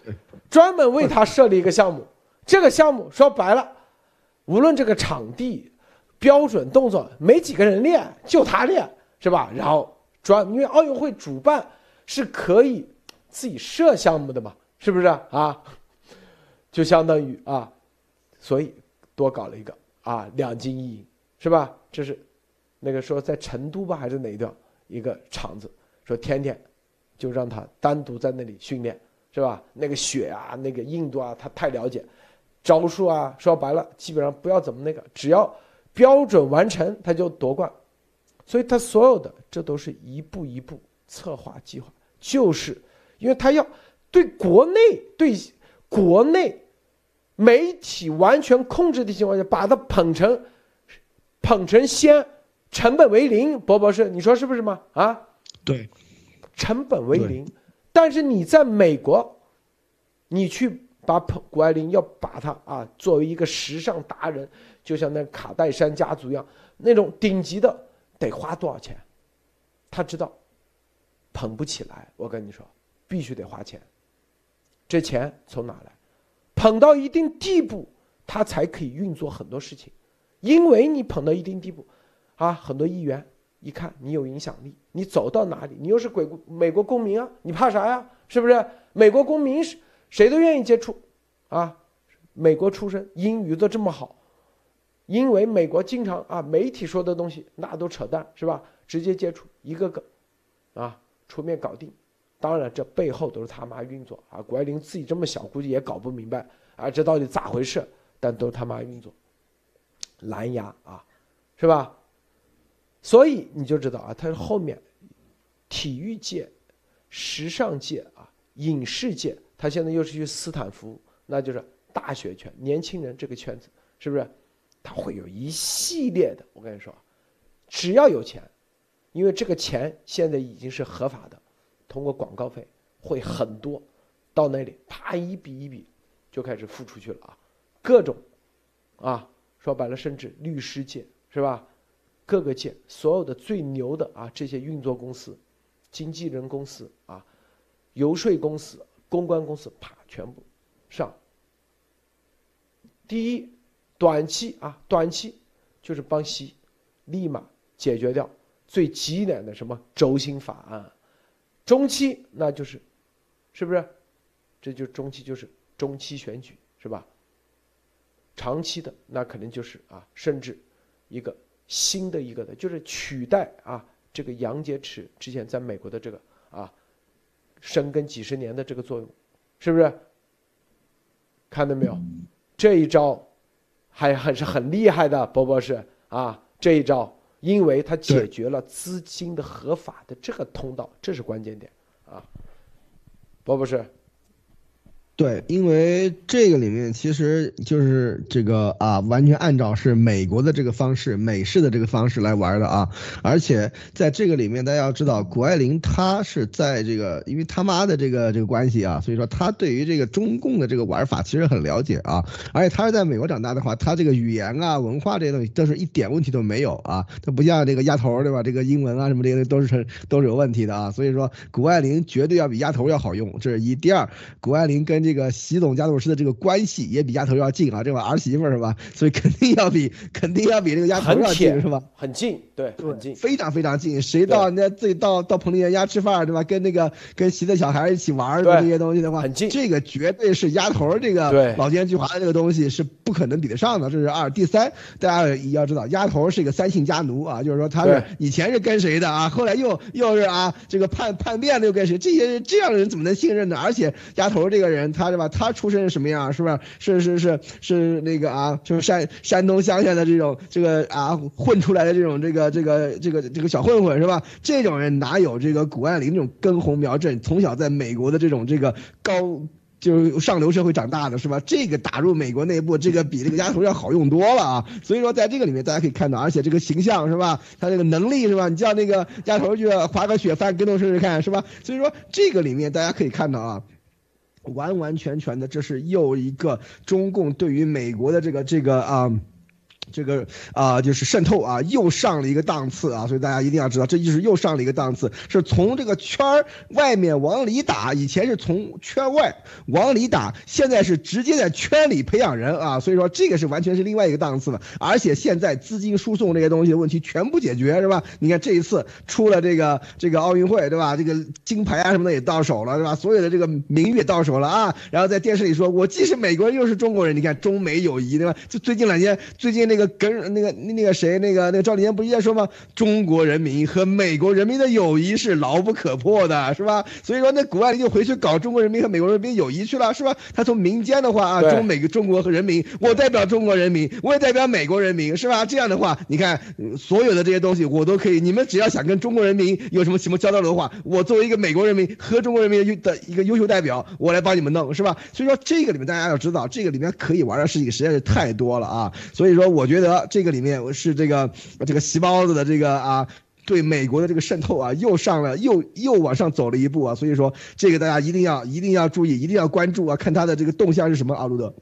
专门为他设立一个项目，这个项目说白了，无论这个场地标准动作，没几个人练，就他练，是吧？然后专因为奥运会主办是可以自己设项目的嘛，是不是啊？就相当于啊，所以多搞了一个啊两金一银，是吧？这是那个说在成都吧还是哪一段一个厂子，说天天。就让他单独在那里训练，是吧？那个血啊，那个硬度啊，他太了解，招数啊，说白了，基本上不要怎么那个，只要标准完成，他就夺冠。所以他所有的这都是一步一步策划计划，就是因为他要对国内对国内媒体完全控制的情况下，把它捧成捧成仙，成本为零。博博士，你说是不是吗？啊，对。成本为零，但是你在美国，你去把谷爱凌要把她啊作为一个时尚达人，就像那卡戴珊家族一样，那种顶级的得花多少钱？他知道捧不起来，我跟你说，必须得花钱。这钱从哪来？捧到一定地步，他才可以运作很多事情，因为你捧到一定地步，啊，很多议员。一看你有影响力，你走到哪里，你又是鬼美国公民啊，你怕啥呀？是不是？美国公民是谁都愿意接触，啊，美国出身，英语都这么好，因为美国经常啊，媒体说的东西那都扯淡，是吧？直接接触一个个，啊，出面搞定。当然，这背后都是他妈运作啊。谷爱凌自己这么小，估计也搞不明白啊，这到底咋回事？但都是他妈运作，蓝牙啊，是吧？所以你就知道啊，他后面体育界、时尚界啊、影视界，他现在又是去斯坦福，那就是大学圈、年轻人这个圈子，是不是？他会有一系列的。我跟你说，只要有钱，因为这个钱现在已经是合法的，通过广告费会很多，到那里啪一笔一笔就开始付出去了啊，各种啊，说白了，甚至律师界是吧？各个界所有的最牛的啊，这些运作公司、经纪人公司啊、游说公司、公关公司，啪，全部上。第一，短期啊，短期就是帮西，立马解决掉最急点的什么轴心法案。中期那就是，是不是？这就中期就是中期选举是吧？长期的那肯定就是啊，甚至一个。新的一个的，就是取代啊，这个杨洁篪之前在美国的这个啊，深耕几十年的这个作用，是不是？看到没有？这一招还还是很厉害的，博博士啊，这一招，因为它解决了资金的合法的这个通道，这是关键点啊，博博士。对，因为这个里面其实就是这个啊，完全按照是美国的这个方式、美式的这个方式来玩的啊。而且在这个里面，大家要知道，谷爱凌她是在这个，因为他妈的这个这个关系啊，所以说她对于这个中共的这个玩法其实很了解啊。而且她是在美国长大的话，她这个语言啊、文化这些东西都是一点问题都没有啊。她不像这个丫头对吧？这个英文啊什么这些都是都是有问题的啊。所以说，谷爱凌绝对要比丫头要好用，这是一。第二，谷爱凌跟个习总家族师的这个关系也比丫头要近啊，这把儿媳妇是吧？所以肯定要比 肯定要比这个丫头要近是吧？很近，对，很近，非常非常近。谁到人家自己到到彭丽媛家吃饭对吧？跟那个跟习的小孩一起玩的这些东西的话，很近。这个绝对是丫头这个老奸巨猾的这个东西是不可能比得上的。这是二。第三，大家也要知道，丫头是一个三姓家奴啊，就是说他是以前是跟谁的啊？后来又又是啊这个叛叛变的又跟谁？这些这样的人怎么能信任呢？而且丫头这个人，他是吧？他出身是什么样？是不是？是是是是那个啊，就是山山东乡下的这种这个啊混出来的这种这个这个这个这个小混混是吧？这种人哪有这个谷爱凌这种根红苗正，从小在美国的这种这个高就是上流社会长大的是吧？这个打入美国内部，这个比这个丫头要好用多了啊！所以说，在这个里面大家可以看到，而且这个形象是吧？他这个能力是吧？你叫那个丫头去滑个雪翻跟头试试看是吧？所以说，这个里面大家可以看到啊，完完全全的这是又一个中共对于美国的这个这个啊。这个啊，就是渗透啊，又上了一个档次啊，所以大家一定要知道，这就是又上了一个档次，是从这个圈儿外面往里打，以前是从圈外往里打，现在是直接在圈里培养人啊，所以说这个是完全是另外一个档次的，而且现在资金输送这些东西的问题全部解决是吧？你看这一次出了这个这个奥运会对吧？这个金牌啊什么的也到手了是吧？所有的这个名誉也到手了啊，然后在电视里说我既是美国人又是中国人，你看中美友谊对吧？就最近两天最近。那个跟那个那个谁那个那个赵立坚不是在说吗？中国人民和美国人民的友谊是牢不可破的，是吧？所以说那谷爱凌就回去搞中国人民和美国人民友谊去了，是吧？他从民间的话啊，中美中国和人民，我代表中国人民，我也代表美国人民，是吧？这样的话，你看所有的这些东西我都可以，你们只要想跟中国人民有什么什么交流的话，我作为一个美国人民和中国人民的一个优秀代表，我来帮你们弄，是吧？所以说这个里面大家要知道，这个里面可以玩的事情实在是太多了啊！所以说我。觉得这个里面是这个这个席包子的这个啊，对美国的这个渗透啊，又上了又又往上走了一步啊，所以说这个大家一定要一定要注意，一定要关注啊，看他的这个动向是什么。阿鲁德，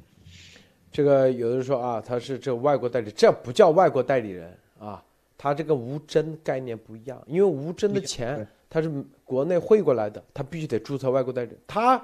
这个有的人说啊，他是这外国代理，这不叫外国代理人啊，他这个无针概念不一样，因为无针的钱他是国内汇过来的，他必须得注册外国代理，他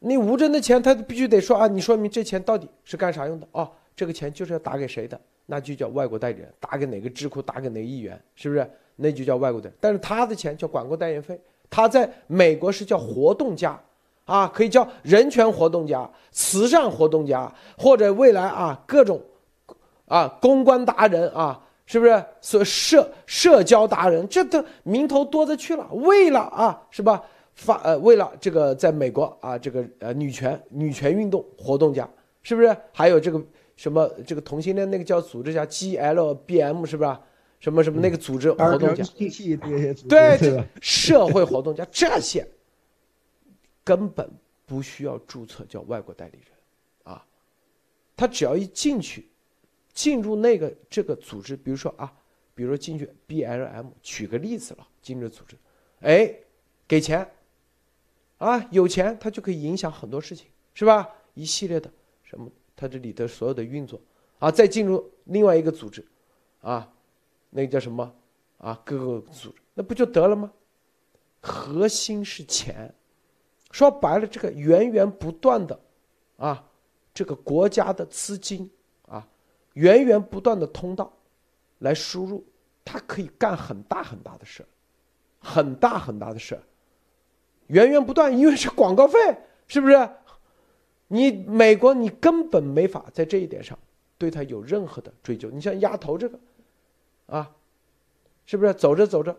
那无针的钱他必须得说啊，你说明这钱到底是干啥用的啊？这个钱就是要打给谁的，那就叫外国代理人，打给哪个智库，打给哪个议员，是不是？那就叫外国的。但是他的钱叫管过代言费，他在美国是叫活动家，啊，可以叫人权活动家、慈善活动家，或者未来啊各种，啊公关达人啊，是不是？所社社交达人，这都名头多的去了。为了啊，是吧？发呃，为了这个在美国啊，这个呃女权女权运动活动家，是不是？还有这个。什么这个同性恋那个叫组织叫 GLBM 是不是？什么什么那个组织活动家？对，社会活动家 这些根本不需要注册叫外国代理人，啊，他只要一进去，进入那个这个组织，比如说啊，比如说进去 BLM，举个例子了，进入组织，哎，给钱，啊，有钱他就可以影响很多事情，是吧？一系列的什么。它这里的所有的运作，啊，再进入另外一个组织，啊，那个叫什么？啊，各个组织，那不就得了吗？核心是钱，说白了，这个源源不断的，啊，这个国家的资金，啊，源源不断的通道来输入，它可以干很大很大的事很大很大的事源源不断，因为是广告费，是不是？你美国，你根本没法在这一点上对他有任何的追究。你像丫头这个，啊，是不是走着走着，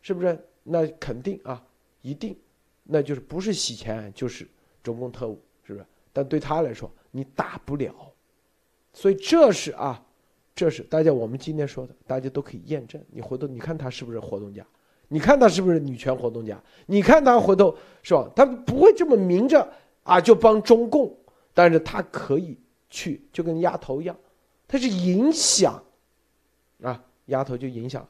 是不是那肯定啊，一定，那就是不是洗钱就是中共特务，是不是？但对他来说，你打不了，所以这是啊，这是大家我们今天说的，大家都可以验证。你回头你看他是不是活动家，你看他是不是女权活动家，你看他回头是吧？他不会这么明着。啊，就帮中共，但是他可以去，就跟丫头一样，他是影响，啊，丫头就影响，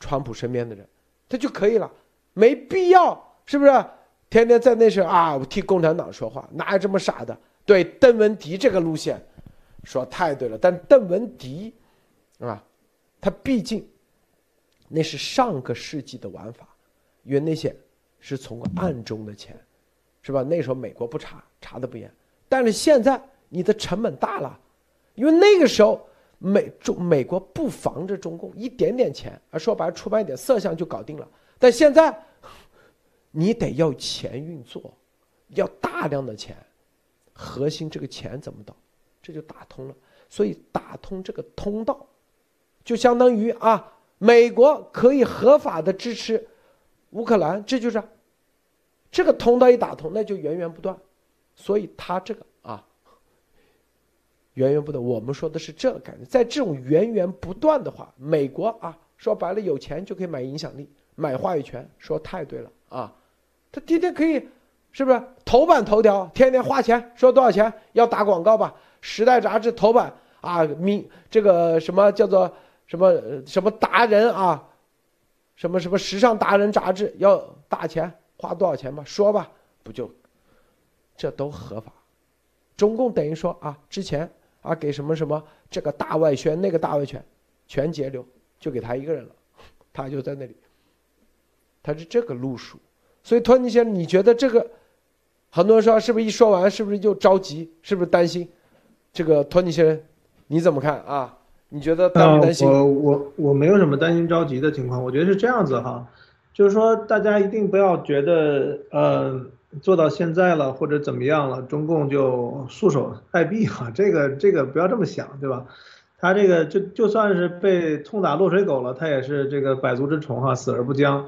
川普身边的人，他就可以了，没必要，是不是？天天在那时候啊，我替共产党说话，哪有这么傻的？对，邓文迪这个路线，说太对了。但邓文迪，啊，他毕竟那是上个世纪的玩法，因为那些是从暗中的钱。是吧？那时候美国不查，查的不严，但是现在你的成本大了，因为那个时候美中美国不防着中共一点点钱，啊说白了出版一点色相就搞定了。但现在你得要钱运作，要大量的钱，核心这个钱怎么到？这就打通了。所以打通这个通道，就相当于啊，美国可以合法的支持乌克兰，这就是。这个通道一打通，那就源源不断，所以他这个啊，源源不断。我们说的是这个概念，在这种源源不断的话，美国啊，说白了有钱就可以买影响力、买话语权，说太对了啊，他天天可以是不是头版头条？天天花钱说多少钱要打广告吧？《时代》杂志头版啊，名这个什么叫做什么什么达人啊？什么什么时尚达人杂志要打钱花多少钱吧？说吧，不就这都合法？中共等于说啊，之前啊给什么什么这个大外宣那个大外宣全截流，就给他一个人了，他就在那里，他是这个路数。所以托尼先生，你觉得这个很多人说是不是一说完是不是就着急？是不是担心？这个托尼先生，你怎么看啊？你觉得担不担心？我我我没有什么担心着急的情况，我觉得是这样子哈，就是说大家一定不要觉得呃做到现在了或者怎么样了，中共就束手待毙哈，这个这个不要这么想，对吧？他这个就就算是被痛打落水狗了，他也是这个百足之虫哈，死而不僵。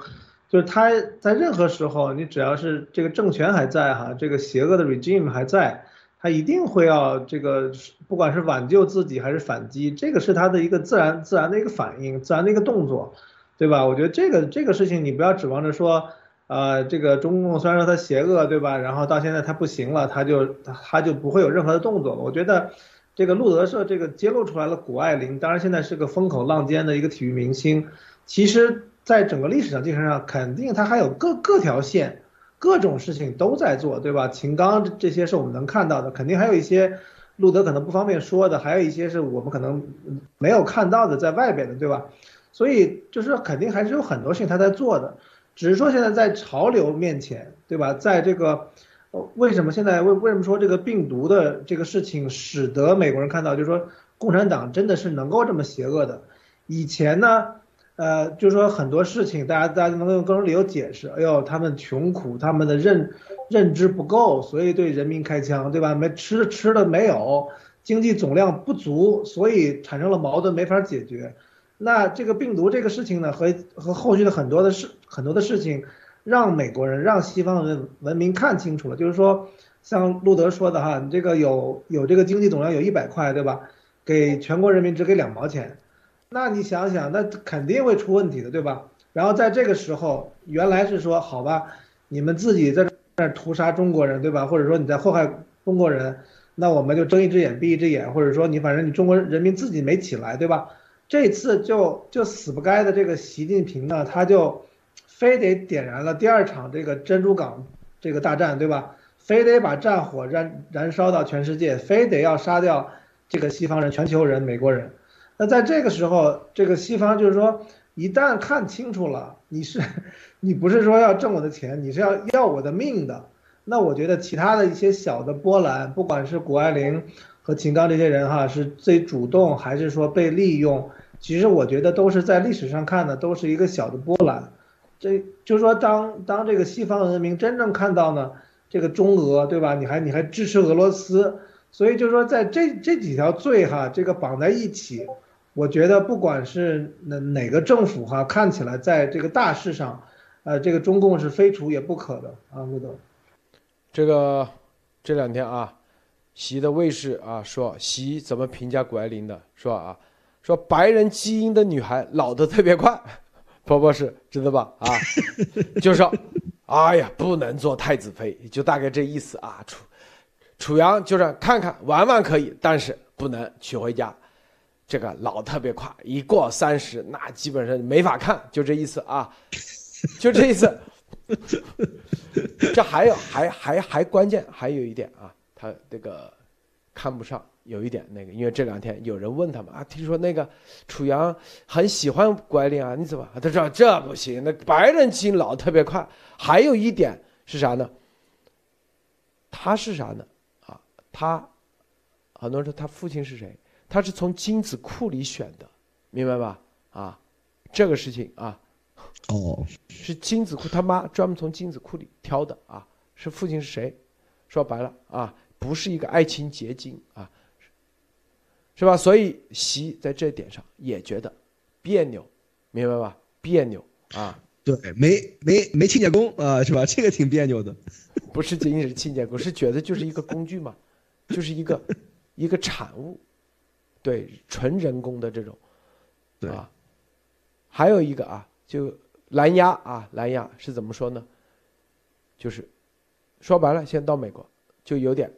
就是他在任何时候，你只要是这个政权还在哈，这个邪恶的 regime 还在。他一定会要这个，不管是挽救自己还是反击，这个是他的一个自然自然的一个反应，自然的一个动作，对吧？我觉得这个这个事情你不要指望着说，呃，这个中共虽然说他邪恶，对吧？然后到现在他不行了，他就他就不会有任何的动作了。我觉得这个路德社这个揭露出来了，谷爱凌当然现在是个风口浪尖的一个体育明星，其实在整个历史上精神上肯定他还有各各条线。各种事情都在做，对吧？秦刚这些是我们能看到的，肯定还有一些路德可能不方便说的，还有一些是我们可能没有看到的，在外边的，对吧？所以就是肯定还是有很多事情他在做的，只是说现在在潮流面前，对吧？在这个，为什么现在为为什么说这个病毒的这个事情使得美国人看到，就是说共产党真的是能够这么邪恶的？以前呢？呃，就是说很多事情，大家大家能够用各种理由解释。哎呦，他们穷苦，他们的认认知不够，所以对人民开枪，对吧？没吃吃的没有，经济总量不足，所以产生了矛盾，没法解决。那这个病毒这个事情呢，和和后续的很多的事很多的事情，让美国人让西方人文明看清楚了，就是说，像路德说的哈，你这个有有这个经济总量有一百块，对吧？给全国人民只给两毛钱。那你想想，那肯定会出问题的，对吧？然后在这个时候，原来是说好吧，你们自己在这屠杀中国人，对吧？或者说你在祸害中国人，那我们就睁一只眼闭一只眼，或者说你反正你中国人民自己没起来，对吧？这次就就死不该的这个习近平呢，他就非得点燃了第二场这个珍珠港这个大战，对吧？非得把战火燃燃烧到全世界，非得要杀掉这个西方人、全球人、美国人。那在这个时候，这个西方就是说，一旦看清楚了，你是，你不是说要挣我的钱，你是要要我的命的。那我觉得其他的一些小的波澜，不管是谷爱凌和秦刚这些人哈，是最主动还是说被利用，其实我觉得都是在历史上看的，都是一个小的波澜。这就是说，当当这个西方文明真正看到呢，这个中俄对吧？你还你还支持俄罗斯，所以就是说，在这这几条罪哈，这个绑在一起。我觉得不管是哪哪个政府哈，看起来在这个大事上，呃，这个中共是非除也不可的啊，陆总。这个这两天啊，习的卫士啊说，习怎么评价谷爱凌的？说啊，说白人基因的女孩老得特别快，婆婆是知道吧？啊，就说，哎呀，不能做太子妃，就大概这意思啊。楚楚阳就是看看玩玩可以，但是不能娶回家。这个老特别快，一过三十，那基本上没法看，就这意思啊，就这意思。这还有还还还关键还有一点啊，他这个看不上，有一点那个，因为这两天有人问他们啊，听说那个楚阳很喜欢谷爱凌啊，你怎么？他说这不行，那白人基因老特别快。还有一点是啥呢？他是啥呢？啊，他很多人说他父亲是谁？他是从精子库里选的，明白吧？啊，这个事情啊，哦，是精子库，他妈专门从精子库里挑的啊。是父亲是谁？说白了啊，不是一个爱情结晶啊，是吧？所以习在这点上也觉得别扭，明白吧？别扭啊，对，没没没亲家公啊，是吧？这个挺别扭的，不是仅仅是亲家公，是觉得就是一个工具嘛，就是一个 一个产物。对，纯人工的这种，对啊，还有一个啊，就蓝牙啊，蓝牙是怎么说呢？就是说白了，现在到美国就有点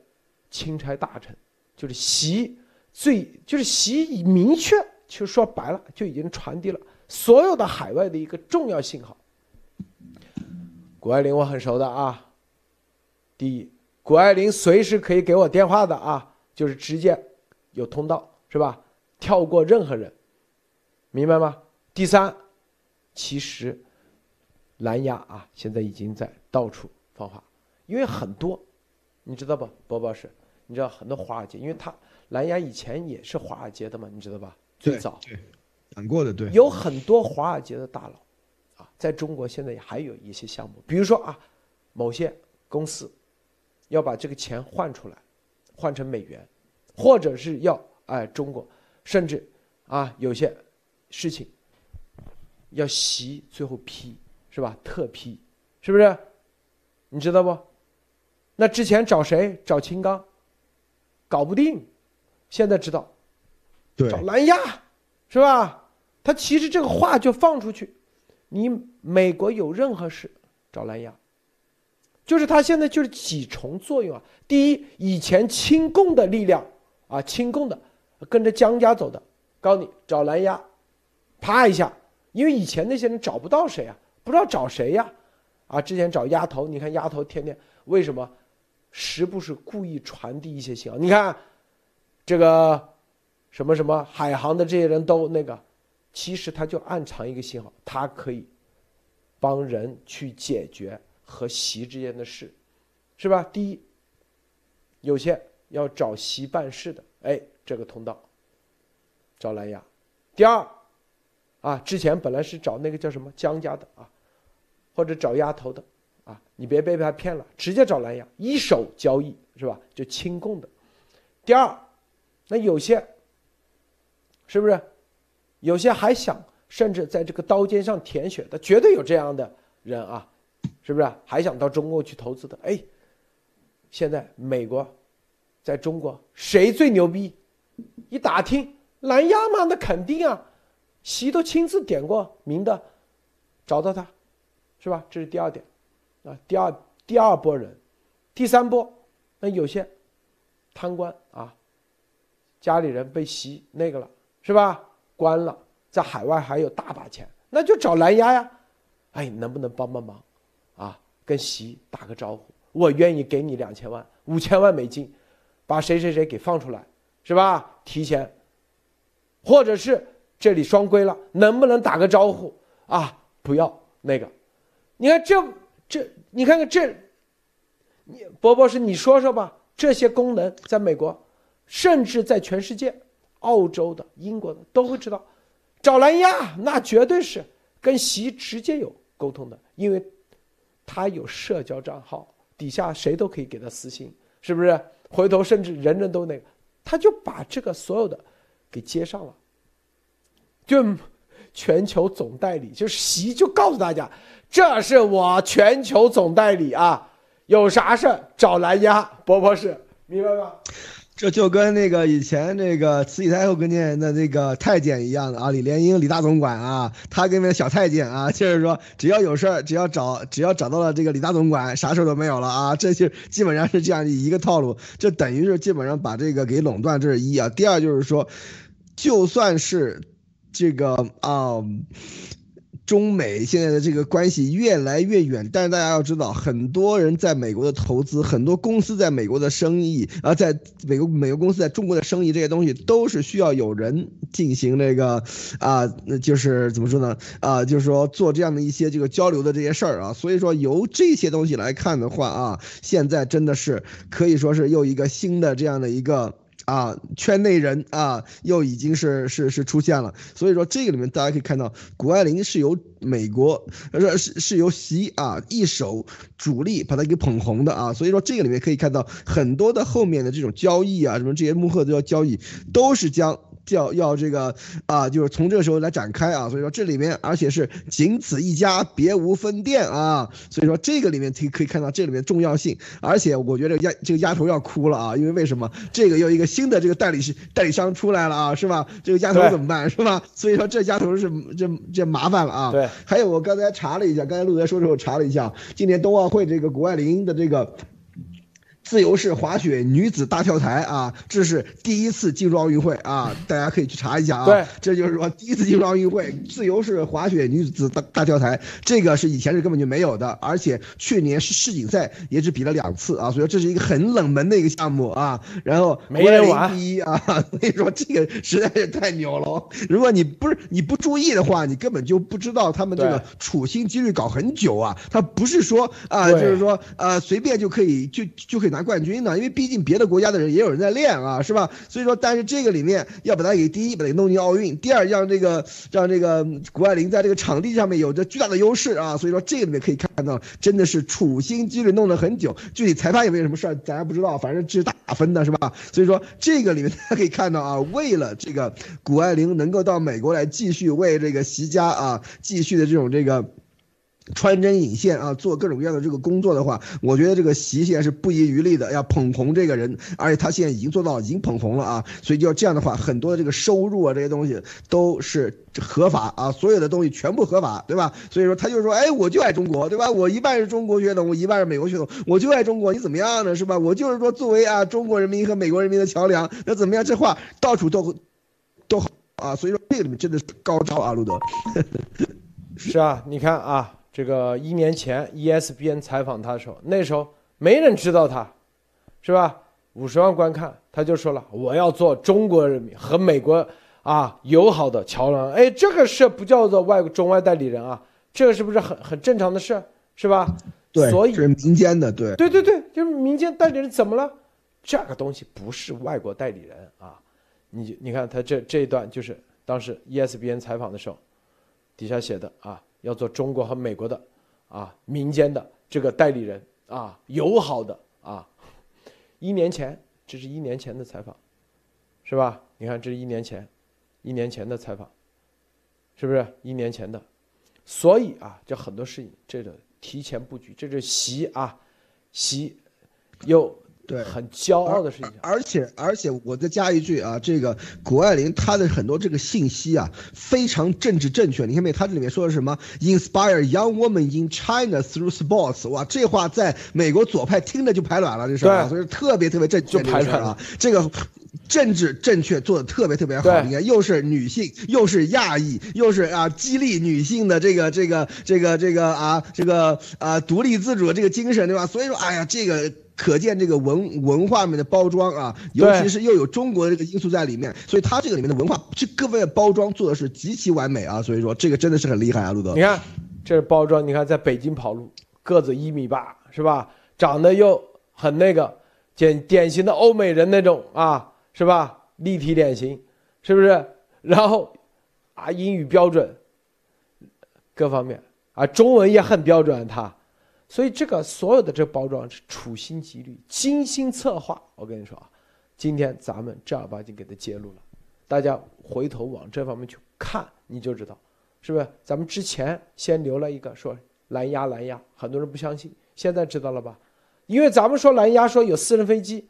钦差大臣，就是习最就是习已明确，就说白了就已经传递了所有的海外的一个重要信号。谷爱凌我很熟的啊，第一，谷爱凌随时可以给我电话的啊，就是直接有通道是吧？跳过任何人，明白吗？第三，其实蓝牙啊，现在已经在到处放话。因为很多，你知道不，博博士，你知道很多华尔街，因为他蓝牙以前也是华尔街的嘛，你知道吧？最早讲过的，对，有很多华尔街的大佬，啊，在中国现在也还有一些项目，比如说啊，某些公司要把这个钱换出来，换成美元，或者是要哎中国，甚至啊有些事情要习最后批是吧？特批是不是？你知道不？那之前找谁？找秦刚，搞不定。现在知道，找蓝亚，是吧？他其实这个话就放出去，你美国有任何事找蓝亚，就是他现在就是几重作用啊。第一，以前亲共的力量啊，亲共的跟着江家走的，告诉你找蓝亚，啪一下，因为以前那些人找不到谁啊，不知道找谁呀，啊，之前找丫头，你看丫头天天为什么？时不时故意传递一些信号，你看，这个什么什么海航的这些人都那个，其实他就暗藏一个信号，他可以帮人去解决和习之间的事，是吧？第一，有些要找习办事的，哎，这个通道找蓝牙；第二，啊，之前本来是找那个叫什么江家的啊，或者找丫头的。啊，你别被他骗了，直接找蓝牙一手交易是吧？就亲共的。第二，那有些是不是？有些还想甚至在这个刀尖上舔血的，绝对有这样的人啊，是不是？还想到中国去投资的？哎，现在美国在中国谁最牛逼？一打听蓝牙嘛，那肯定啊，习都亲自点过名的，找到他，是吧？这是第二点。啊，第二第二波人，第三波，那有些贪官啊，家里人被袭那个了，是吧？关了，在海外还有大把钱，那就找蓝牙呀。哎，能不能帮帮忙？啊，跟习打个招呼，我愿意给你两千万、五千万美金，把谁谁谁给放出来，是吧？提前，或者是这里双规了，能不能打个招呼啊？不要那个，你看这。这你看看这，你伯伯是你说说吧，这些功能在美国，甚至在全世界，澳洲的、英国的都会知道，找蓝牙那绝对是跟习直接有沟通的，因为，他有社交账号，底下谁都可以给他私信，是不是？回头甚至人人都那个，他就把这个所有的给接上了，就。全球总代理就是习，就告诉大家，这是我全球总代理啊，有啥事找蓝牙博博士，明白吗？这就跟那个以前那个慈禧太后跟前的那个太监一样的啊，李莲英李大总管啊，他跟那小太监啊，就是说只要有事儿，只要找只要找到了这个李大总管，啥事都没有了啊，这就基本上是这样一个套路，就等于是基本上把这个给垄断，这是一啊。第二就是说，就算是。这个啊，中美现在的这个关系越来越远，但是大家要知道，很多人在美国的投资，很多公司在美国的生意啊，在美国美国公司在中国的生意，这些东西都是需要有人进行那个啊，就是怎么说呢？啊，就是说做这样的一些这个交流的这些事儿啊。所以说，由这些东西来看的话啊，现在真的是可以说是又一个新的这样的一个。啊，圈内人啊，又已经是是是出现了，所以说这个里面大家可以看到，谷爱凌是由美国，呃是是由习啊一手主力把他给捧红的啊，所以说这个里面可以看到很多的后面的这种交易啊，什么这些幕后的交易，都是将。要要这个啊，就是从这个时候来展开啊，所以说这里面而且是仅此一家，别无分店啊，所以说这个里面可以可以看到这里面重要性，而且我觉得丫这个丫头要哭了啊，因为为什么这个又一个新的这个代理是代理商出来了啊，是吧？这个丫头怎么办是吧？所以说这丫头是这这麻烦了啊。对，还有我刚才查了一下，刚才陆德说的时候查了一下，今年冬奥会这个谷爱凌的这个自由式滑雪女子大跳台啊，这是第一次进入奥运会啊，大家可以去查一下啊。对，这就是说第一次进入奥运会，自由式滑雪女子大大跳台，这个是以前是根本就没有的，而且去年是世锦赛也只比了两次啊，所以说这是一个很冷门的一个项目啊。然后没人玩第一啊，所以说这个实在是太牛了。如果你不是你不注意的话，你根本就不知道他们这个处心积虑搞很久啊，他不是说啊，就是说呃随便就可以就就可以拿冠军的，因为毕竟别的国家的人也有人在练啊，是吧？所以说，但是这个里面要把它给第一，把它弄进奥运；第二，让这个让这个谷爱凌在这个场地上面有着巨大的优势啊。所以说，这个里面可以看到，真的是处心积虑弄了很久。具体裁判有没有什么事儿，咱不知道，反正这是打分的，是吧？所以说，这个里面大家可以看到啊，为了这个谷爱凌能够到美国来继续为这个习家啊继续的这种这个。穿针引线啊，做各种各样的这个工作的话，我觉得这个习现在是不遗余力的要捧红这个人，而且他现在已经做到已经捧红了啊，所以就要这样的话，很多的这个收入啊这些东西都是合法啊，所有的东西全部合法，对吧？所以说他就说，哎，我就爱中国，对吧？我一半是中国血统，我一半是美国血统，我就爱中国，你怎么样呢？是吧？我就是说作为啊中国人民和美国人民的桥梁，那怎么样？这话到处都都好啊，所以说这个里面真的是高招啊，路德。是啊，你看啊。这个一年前，ESPN 采访他的时候，那时候没人知道他，是吧？五十万观看，他就说了：“我要做中国人民和美国啊友好的桥梁。”哎，这个事不叫做外中外代理人啊，这个是不是很很正常的事，是吧？对，所以是民间的，对，对对对，就是民间代理人怎么了？这个东西不是外国代理人啊，你你看他这这一段就是当时 ESPN 采访的时候，底下写的啊。要做中国和美国的，啊，民间的这个代理人啊，友好的啊，一年前，这是一年前的采访，是吧？你看，这是一年前，一年前的采访，是不是一年前的？所以啊，这很多事情，这个提前布局，这是习啊，习又。对，很骄傲的事情。而且，而且，我再加一句啊，这个谷爱凌她的很多这个信息啊，非常政治正确。你看没？她这里面说的什么？Inspire young women in China through sports。哇，这话在美国左派听着就排卵了，这是啊，所以特别特别正确，就排卵了。这个政治正确做的特别特别好。你看，又是女性，又是亚裔，又是啊，激励女性的这个这个这个这个啊，这个啊，独立自主的这个精神，对吧？所以说，哎呀，这个。可见这个文文化面的包装啊，尤其是又有中国的这个因素在里面，所以它这个里面的文化这各方面包装做的是极其完美啊，所以说这个真的是很厉害啊，路德。你看，这是包装，你看在北京跑路，个子一米八是吧？长得又很那个，典典型的欧美人那种啊，是吧？立体脸型，是不是？然后啊，英语标准，各方面啊，中文也很标准，他。所以这个所有的这包装是处心积虑、精心策划。我跟你说啊，今天咱们正儿八经给他揭露了，大家回头往这方面去看，你就知道，是不是？咱们之前先留了一个说蓝牙蓝牙，很多人不相信，现在知道了吧？因为咱们说蓝牙说有私人飞机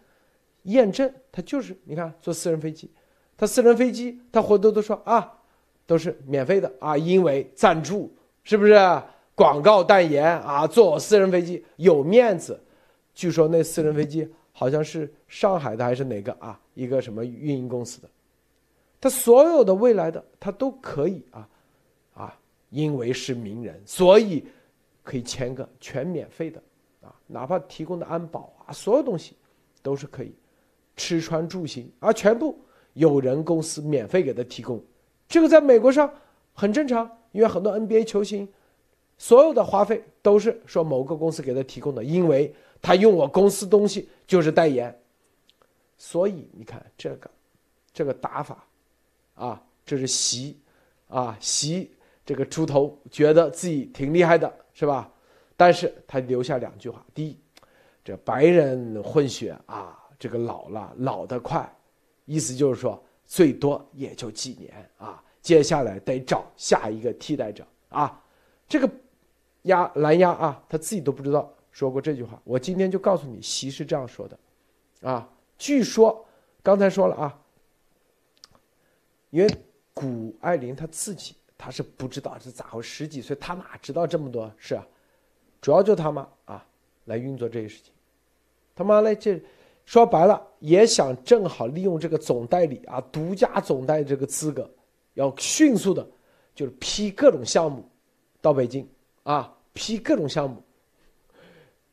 验证，它就是你看坐私人飞机，他私人飞机他回头都说啊，都是免费的啊，因为赞助，是不是？广告代言啊，坐私人飞机有面子。据说那私人飞机好像是上海的还是哪个啊？一个什么运营公司的？他所有的未来的他都可以啊啊，因为是名人，所以可以签个全免费的啊，哪怕提供的安保啊，所有东西都是可以，吃穿住行啊，全部有人公司免费给他提供。这个在美国上很正常，因为很多 NBA 球星。所有的花费都是说某个公司给他提供的，因为他用我公司东西就是代言，所以你看这个，这个打法，啊，这是习，啊习这个猪头觉得自己挺厉害的是吧？但是他留下两句话：第一，这白人混血啊，这个老了老得快，意思就是说最多也就几年啊，接下来得找下一个替代者啊，这个。压蓝压啊，他自己都不知道说过这句话。我今天就告诉你，习是这样说的，啊，据说刚才说了啊，因为谷爱凌她自己她是不知道是咋回事，十几岁她哪知道这么多事啊？主要就他妈啊来运作这些事情，他妈的这说白了也想正好利用这个总代理啊，独家总代这个资格，要迅速的，就是批各种项目到北京啊，批各种项目，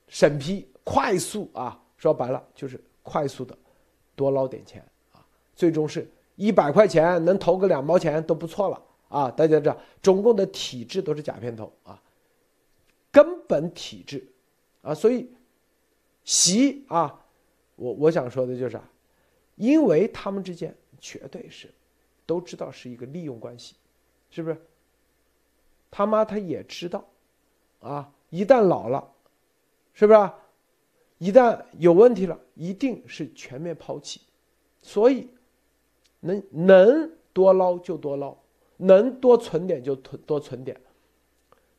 审批快速啊，说白了就是快速的多捞点钱啊，最终是一百块钱能投个两毛钱都不错了啊！大家知道，中共的体制都是假片头啊，根本体制啊，所以。习啊，我我想说的就是啊，因为他们之间绝对是都知道是一个利用关系，是不是？他妈他也知道，啊，一旦老了，是不是？一旦有问题了，一定是全面抛弃，所以能能多捞就多捞，能多存点就存多存点，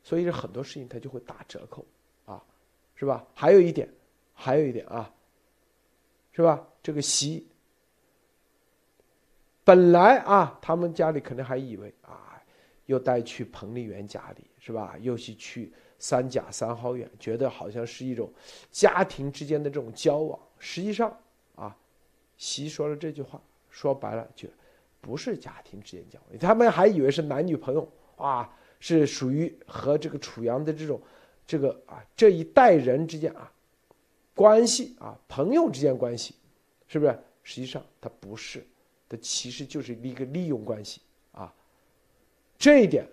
所以很多事情他就会打折扣，啊，是吧？还有一点。还有一点啊，是吧？这个习本来啊，他们家里可能还以为啊，又带去彭丽媛家里是吧？又是去三甲三好院，觉得好像是一种家庭之间的这种交往。实际上啊，习说了这句话，说白了就不是家庭之间交往，他们还以为是男女朋友啊，是属于和这个楚阳的这种这个啊这一代人之间啊。关系啊，朋友之间关系，是不是？实际上它不是，它其实就是一个利用关系啊。这一点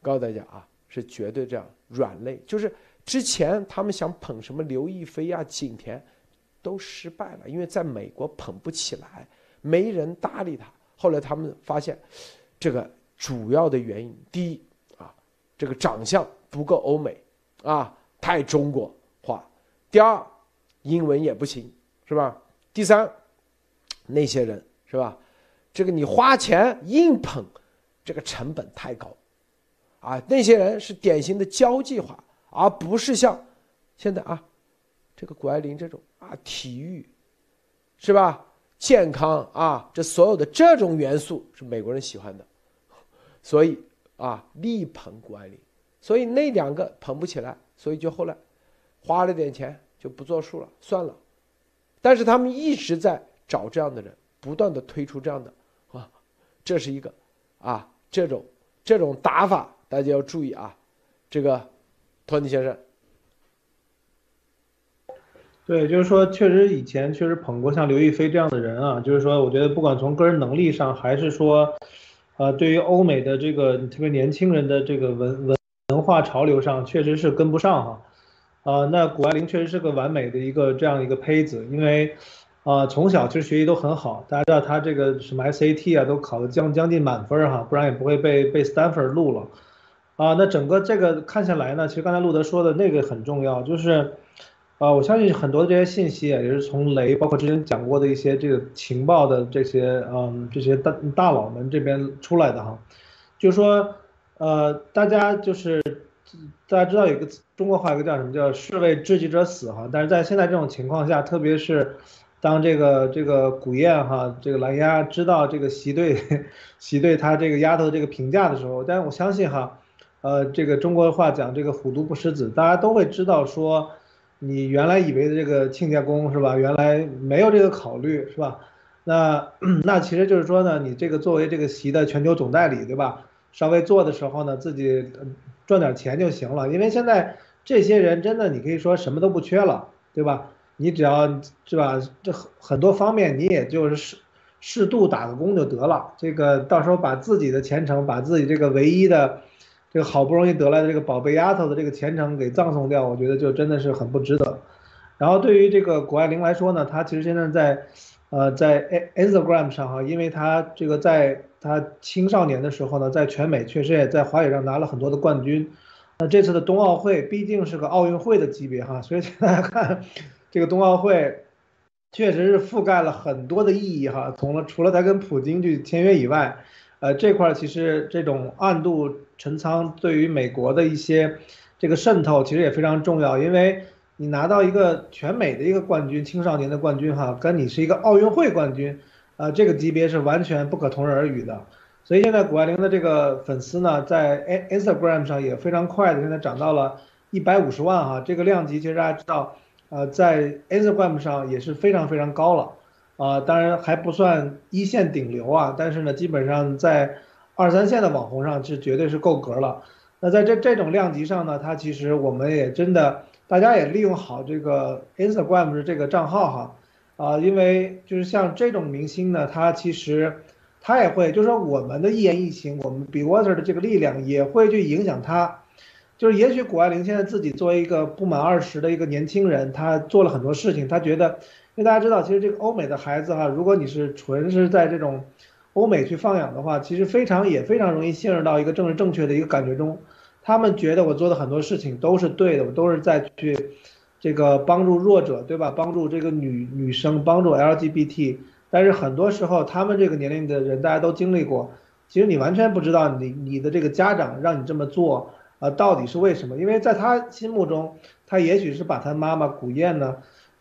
告诉大家啊，是绝对这样软肋。就是之前他们想捧什么刘亦菲啊、景甜，都失败了，因为在美国捧不起来，没人搭理他。后来他们发现，这个主要的原因，第一啊，这个长相不够欧美啊，太中国化；第二。英文也不行，是吧？第三，那些人是吧？这个你花钱硬捧，这个成本太高，啊，那些人是典型的交际化，而不是像现在啊，这个谷爱凌这种啊，体育，是吧？健康啊，这所有的这种元素是美国人喜欢的，所以啊，力捧谷爱凌，所以那两个捧不起来，所以就后来花了点钱。就不作数了，算了。但是他们一直在找这样的人，不断的推出这样的啊，这是一个啊，这种这种打法大家要注意啊。这个托尼先生，对，就是说，确实以前确实捧过像刘亦菲这样的人啊，就是说，我觉得不管从个人能力上，还是说，呃，对于欧美的这个特别年轻人的这个文文文化潮流上，确实是跟不上哈。啊，那谷爱凌确实是个完美的一个这样一个胚子，因为，啊，从小其实学习都很好，大家知道她这个什么 SAT 啊都考的将将近满分哈，不然也不会被被 Stanford 录了，啊，那整个这个看下来呢，其实刚才路德说的那个很重要，就是，啊，我相信很多这些信息啊，也是从雷，包括之前讲过的一些这个情报的这些嗯这些大大佬们这边出来的哈，就是说，呃，大家就是。大家知道有个中国话，有个叫什么叫“士为知己者死”哈，但是在现在这种情况下，特别是当这个这个古燕哈，这个蓝丫知道这个习对 习对他这个丫头这个评价的时候，但是我相信哈，呃，这个中国话讲这个虎毒不食子，大家都会知道说，你原来以为的这个亲家公是吧？原来没有这个考虑是吧？那 那其实就是说呢，你这个作为这个席的全球总代理对吧？稍微做的时候呢，自己。赚点钱就行了，因为现在这些人真的，你可以说什么都不缺了，对吧？你只要是吧，这很很多方面你也就是适适度打个工就得了。这个到时候把自己的前程，把自己这个唯一的这个好不容易得来的这个宝贝丫头的这个前程给葬送掉，我觉得就真的是很不值得。然后对于这个谷爱凌来说呢，她其实现在在呃在 Instagram 上哈，因为她这个在。她青少年的时候呢，在全美确实也在滑雪上拿了很多的冠军。那这次的冬奥会毕竟是个奥运会的级别哈，所以大家看，这个冬奥会确实是覆盖了很多的意义哈。从了除了她跟普京去签约以外，呃，这块其实这种暗度陈仓对于美国的一些这个渗透其实也非常重要，因为你拿到一个全美的一个冠军，青少年的冠军哈，跟你是一个奥运会冠军。啊，这个级别是完全不可同日而语的，所以现在谷爱凌的这个粉丝呢，在 Instagram 上也非常快的，现在涨到了一百五十万哈，这个量级其实大家知道，呃，在 Instagram 上也是非常非常高了，啊，当然还不算一线顶流啊，但是呢，基本上在二三线的网红上是绝对是够格了。那在这这种量级上呢，它其实我们也真的，大家也利用好这个 Instagram 的这个账号哈，啊，因为就是像这种明星呢，他其实他也会，就是说我们的一言一行，我们 Be Water 的这个力量也会去影响他。就是也许谷爱凌现在自己作为一个不满二十的一个年轻人，他做了很多事情，他觉得，因为大家知道，其实这个欧美的孩子哈，如果你是纯是在这种欧美去放养的话，其实非常也非常容易陷入到一个政治正确的一个感觉中。他们觉得我做的很多事情都是对的，我都是在去这个帮助弱者，对吧？帮助这个女女生，帮助 LGBT。但是很多时候，他们这个年龄的人，大家都经历过，其实你完全不知道你你的这个家长让你这么做。啊，到底是为什么？因为在他心目中，他也许是把他妈妈古燕呢，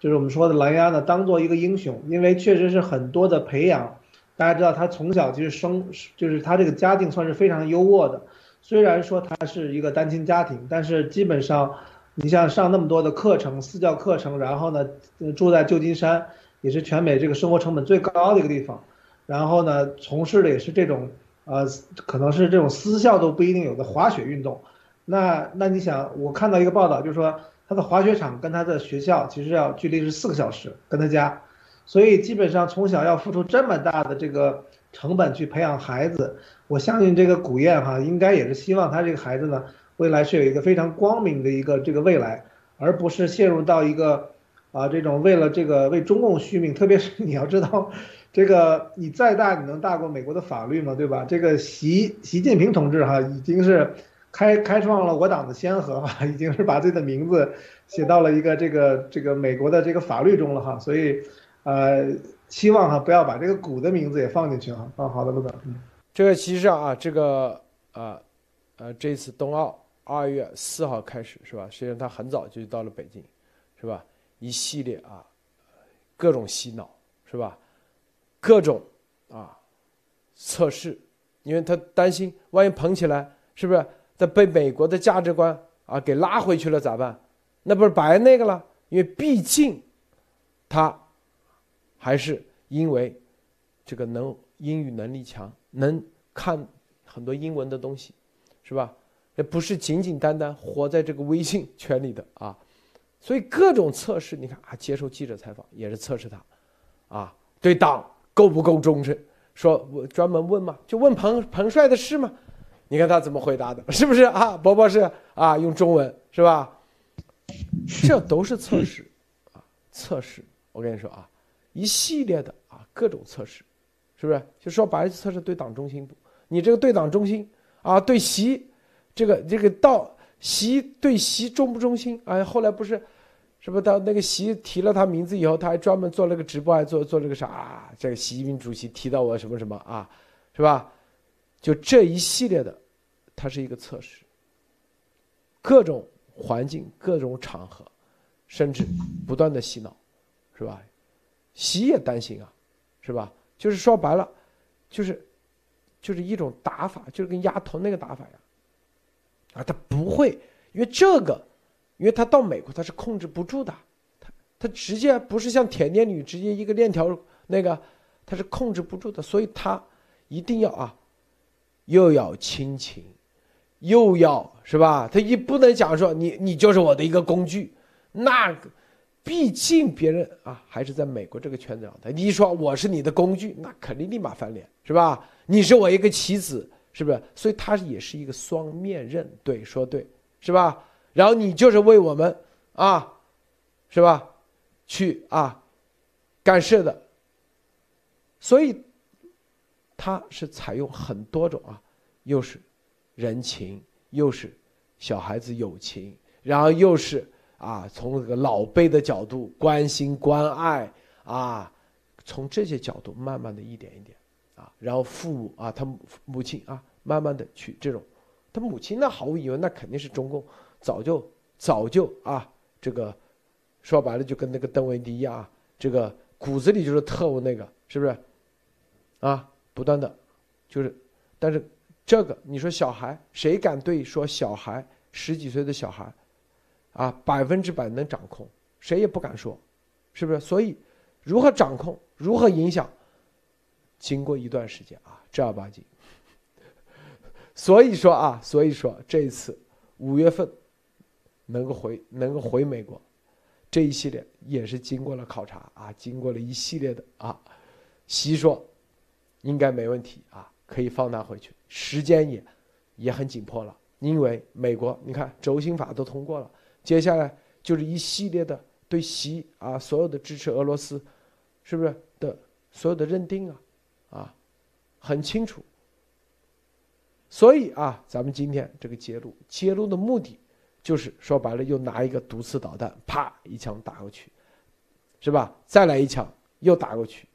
就是我们说的蓝牙呢，当做一个英雄。因为确实是很多的培养，大家知道他从小其实生，就是他这个家境算是非常优渥的。虽然说他是一个单亲家庭，但是基本上，你像上那么多的课程，私教课程，然后呢，住在旧金山，也是全美这个生活成本最高的一个地方，然后呢，从事的也是这种，呃，可能是这种私校都不一定有的滑雪运动。那那你想，我看到一个报道，就是说他的滑雪场跟他的学校其实要距离是四个小时，跟他家，所以基本上从小要付出这么大的这个成本去培养孩子。我相信这个古燕哈，应该也是希望他这个孩子呢，未来是有一个非常光明的一个这个未来，而不是陷入到一个啊这种为了这个为中共续命。特别是你要知道，这个你再大，你能大过美国的法律吗？对吧？这个习习近平同志哈，已经是。开开创了我党的先河哈，已经是把自己的名字写到了一个这个这个美国的这个法律中了哈，所以，呃，希望哈不要把这个股的名字也放进去哈。啊，好的，陆总，这个其实啊，这个啊，呃，这次冬奥二月四号开始是吧？实际上他很早就到了北京，是吧？一系列啊，各种洗脑是吧？各种啊测试，因为他担心万一捧起来，是不是？再被美国的价值观啊给拉回去了咋办？那不是白那个了？因为毕竟，他还是因为这个能英语能力强，能看很多英文的东西，是吧？也不是简简单单活在这个微信圈里的啊。所以各种测试，你看啊，接受记者采访也是测试他，啊，对党够不够忠诚？说我专门问嘛，就问彭彭帅的事嘛。你看他怎么回答的，是不是啊？伯伯是啊，用中文是吧？这都是测试啊，测试。我跟你说啊，一系列的啊，各种测试，是不是？就说白了，测试对党中心不？你这个对党中心啊，对习，这个这个到习对习忠不忠心？哎，后来不是，是不是到那个习提了他名字以后，他还专门做了个直播，还做做了个啥？啊这个习近平主席提到我什么什么啊，是吧？就这一系列的，它是一个测试。各种环境、各种场合，甚至不断的洗脑，是吧？洗也担心啊，是吧？就是说白了，就是就是一种打法，就是跟丫头那个打法呀。啊，他不会，因为这个，因为他到美国他是控制不住的，他他直接不是像铁链女直接一个链条那个，他是控制不住的，所以他一定要啊。又要亲情，又要是吧？他一不能讲说你你就是我的一个工具，那毕竟别人啊还是在美国这个圈子上的。你一说我是你的工具，那肯定立马翻脸，是吧？你是我一个棋子，是不是？所以他也是一个双面刃，对，说对，是吧？然后你就是为我们啊，是吧？去啊干事的，所以。他是采用很多种啊，又是人情，又是小孩子友情，然后又是啊，从这个老辈的角度关心关爱啊，从这些角度慢慢的一点一点啊，然后父母啊，他母亲啊，慢慢的去这种，他母亲那毫无疑问那肯定是中共早就早就啊，这个说白了就跟那个邓文迪一样啊，这个骨子里就是特务那个，是不是啊？不断的，就是，但是这个你说小孩谁敢对说小孩十几岁的小孩，啊百分之百能掌控，谁也不敢说，是不是？所以，如何掌控，如何影响，经过一段时间啊，正儿八经。所以说啊，所以说这一次五月份能够回能够回美国，这一系列也是经过了考察啊，经过了一系列的啊，习说应该没问题啊，可以放他回去，时间也也很紧迫了，因为美国你看轴心法都通过了，接下来就是一系列的对习啊所有的支持俄罗斯，是不是的所有的认定啊啊很清楚。所以啊，咱们今天这个揭露，揭露的目的，就是说白了，又拿一个毒刺导弹，啪一枪打过去，是吧？再来一枪，又打过去，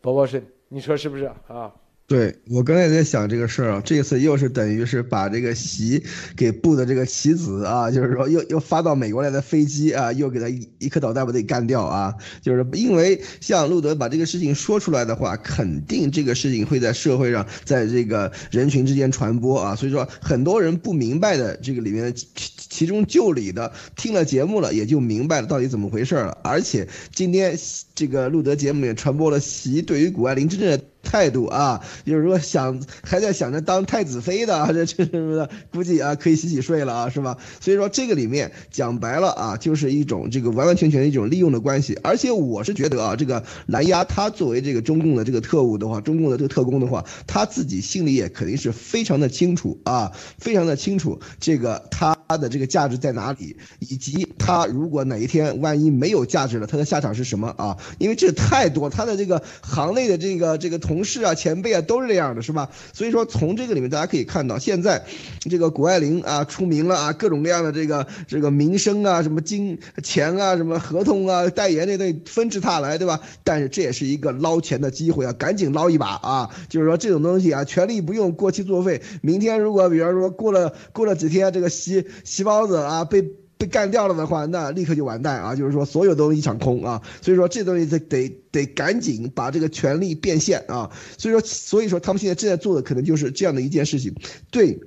博博是，你说是不是啊？对我刚才在想这个事儿啊，这次又是等于是把这个习给布的这个棋子啊，就是说又又发到美国来的飞机啊，又给他一一颗导弹把他给干掉啊，就是因为像路德把这个事情说出来的话，肯定这个事情会在社会上，在这个人群之间传播啊，所以说很多人不明白的这个里面的其其中就理的，听了节目了也就明白了到底怎么回事了，而且今天这个路德节目也传播了习对于谷爱凌真正的。态度啊，就是说想还在想着当太子妃的，这这什么的，估计啊可以洗洗睡了啊，是吧？所以说这个里面讲白了啊，就是一种这个完完全全的一种利用的关系。而且我是觉得啊，这个蓝牙他作为这个中共的这个特务的话，中共的这个特工的话，他自己心里也肯定是非常的清楚啊，非常的清楚这个他的这个价值在哪里，以及他如果哪一天万一没有价值了，他的下场是什么啊？因为这太多，他的这个行内的这个这个同。事啊，前辈啊，都是这样的，是吧？所以说，从这个里面大家可以看到，现在这个谷爱凌啊出名了啊，各种各样的这个这个名声啊，什么金钱啊，什么合同啊，代言这东纷至沓来，对吧？但是这也是一个捞钱的机会啊，赶紧捞一把啊！就是说这种东西啊，权力不用过期作废。明天如果比方说过了过了几天，这个西西包子啊被。被干掉了的话，那立刻就完蛋啊！就是说，所有都一场空啊！所以说，这东西得得得赶紧把这个权力变现啊！所以说，所以说他们现在正在做的可能就是这样的一件事情，对。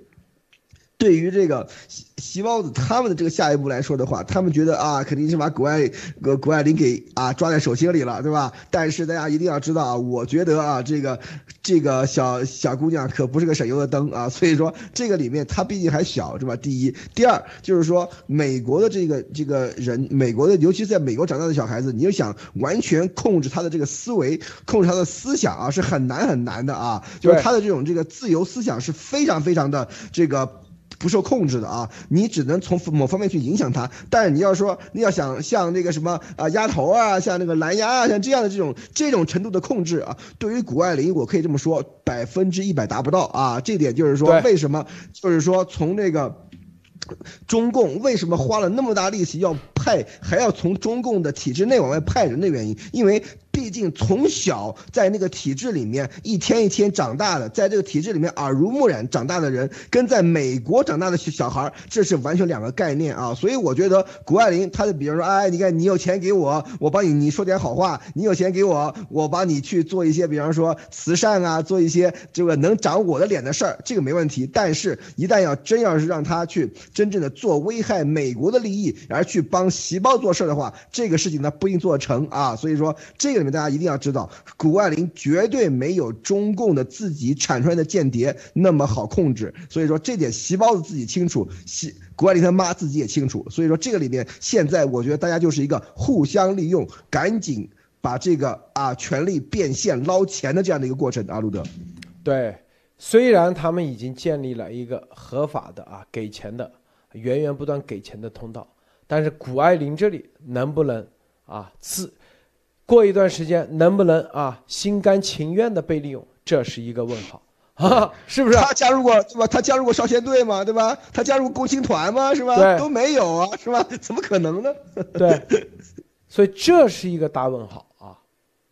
对于这个西西包子他们的这个下一步来说的话，他们觉得啊，肯定是把谷爱谷谷爱凌给啊抓在手心里了，对吧？但是大家一定要知道啊，我觉得啊，这个这个小小姑娘可不是个省油的灯啊，所以说这个里面她毕竟还小，是吧？第一，第二就是说美国的这个这个人，美国的尤其是在美国长大的小孩子，你就想完全控制他的这个思维，控制他的思想啊，是很难很难的啊，就是他的这种这个自由思想是非常非常的这个。不受控制的啊，你只能从某方面去影响它。但是你要说你要想像那个什么啊鸭头啊，像那个蓝牙啊，像这样的这种这种程度的控制啊，对于谷爱凌，我可以这么说，百分之一百达不到啊。这点就是说为什么，就是说从那个中共为什么花了那么大力气要派，还要从中共的体制内往外派人的原因，因为。毕竟从小在那个体制里面一天一天长大的，在这个体制里面耳濡目染长大的人，跟在美国长大的小孩，这是完全两个概念啊！所以我觉得谷爱凌，她就比如说，哎，你看你有钱给我，我帮你你说点好话；你有钱给我，我帮你去做一些，比方说慈善啊，做一些这个能长我的脸的事儿，这个没问题。但是，一旦要真要是让他去真正的做危害美国的利益，而去帮习包做事儿的话，这个事情呢不一定做成啊！所以说这个。你们大家一定要知道，谷爱凌绝对没有中共的自己产出来的间谍那么好控制。所以说这点，习包子自己清楚，习谷爱凌他妈自己也清楚。所以说这个里面，现在我觉得大家就是一个互相利用，赶紧把这个啊权力变现捞钱的这样的一个过程。阿路德，对，虽然他们已经建立了一个合法的啊给钱的源源不断给钱的通道，但是谷爱凌这里能不能啊自？过一段时间能不能啊心甘情愿的被利用，这是一个问号啊，是不是？他加入过对吧？他加入过少先队吗？对吧？他加入过共青团吗？是吧？对，都没有啊，是吧？怎么可能呢？对，所以这是一个大问号啊，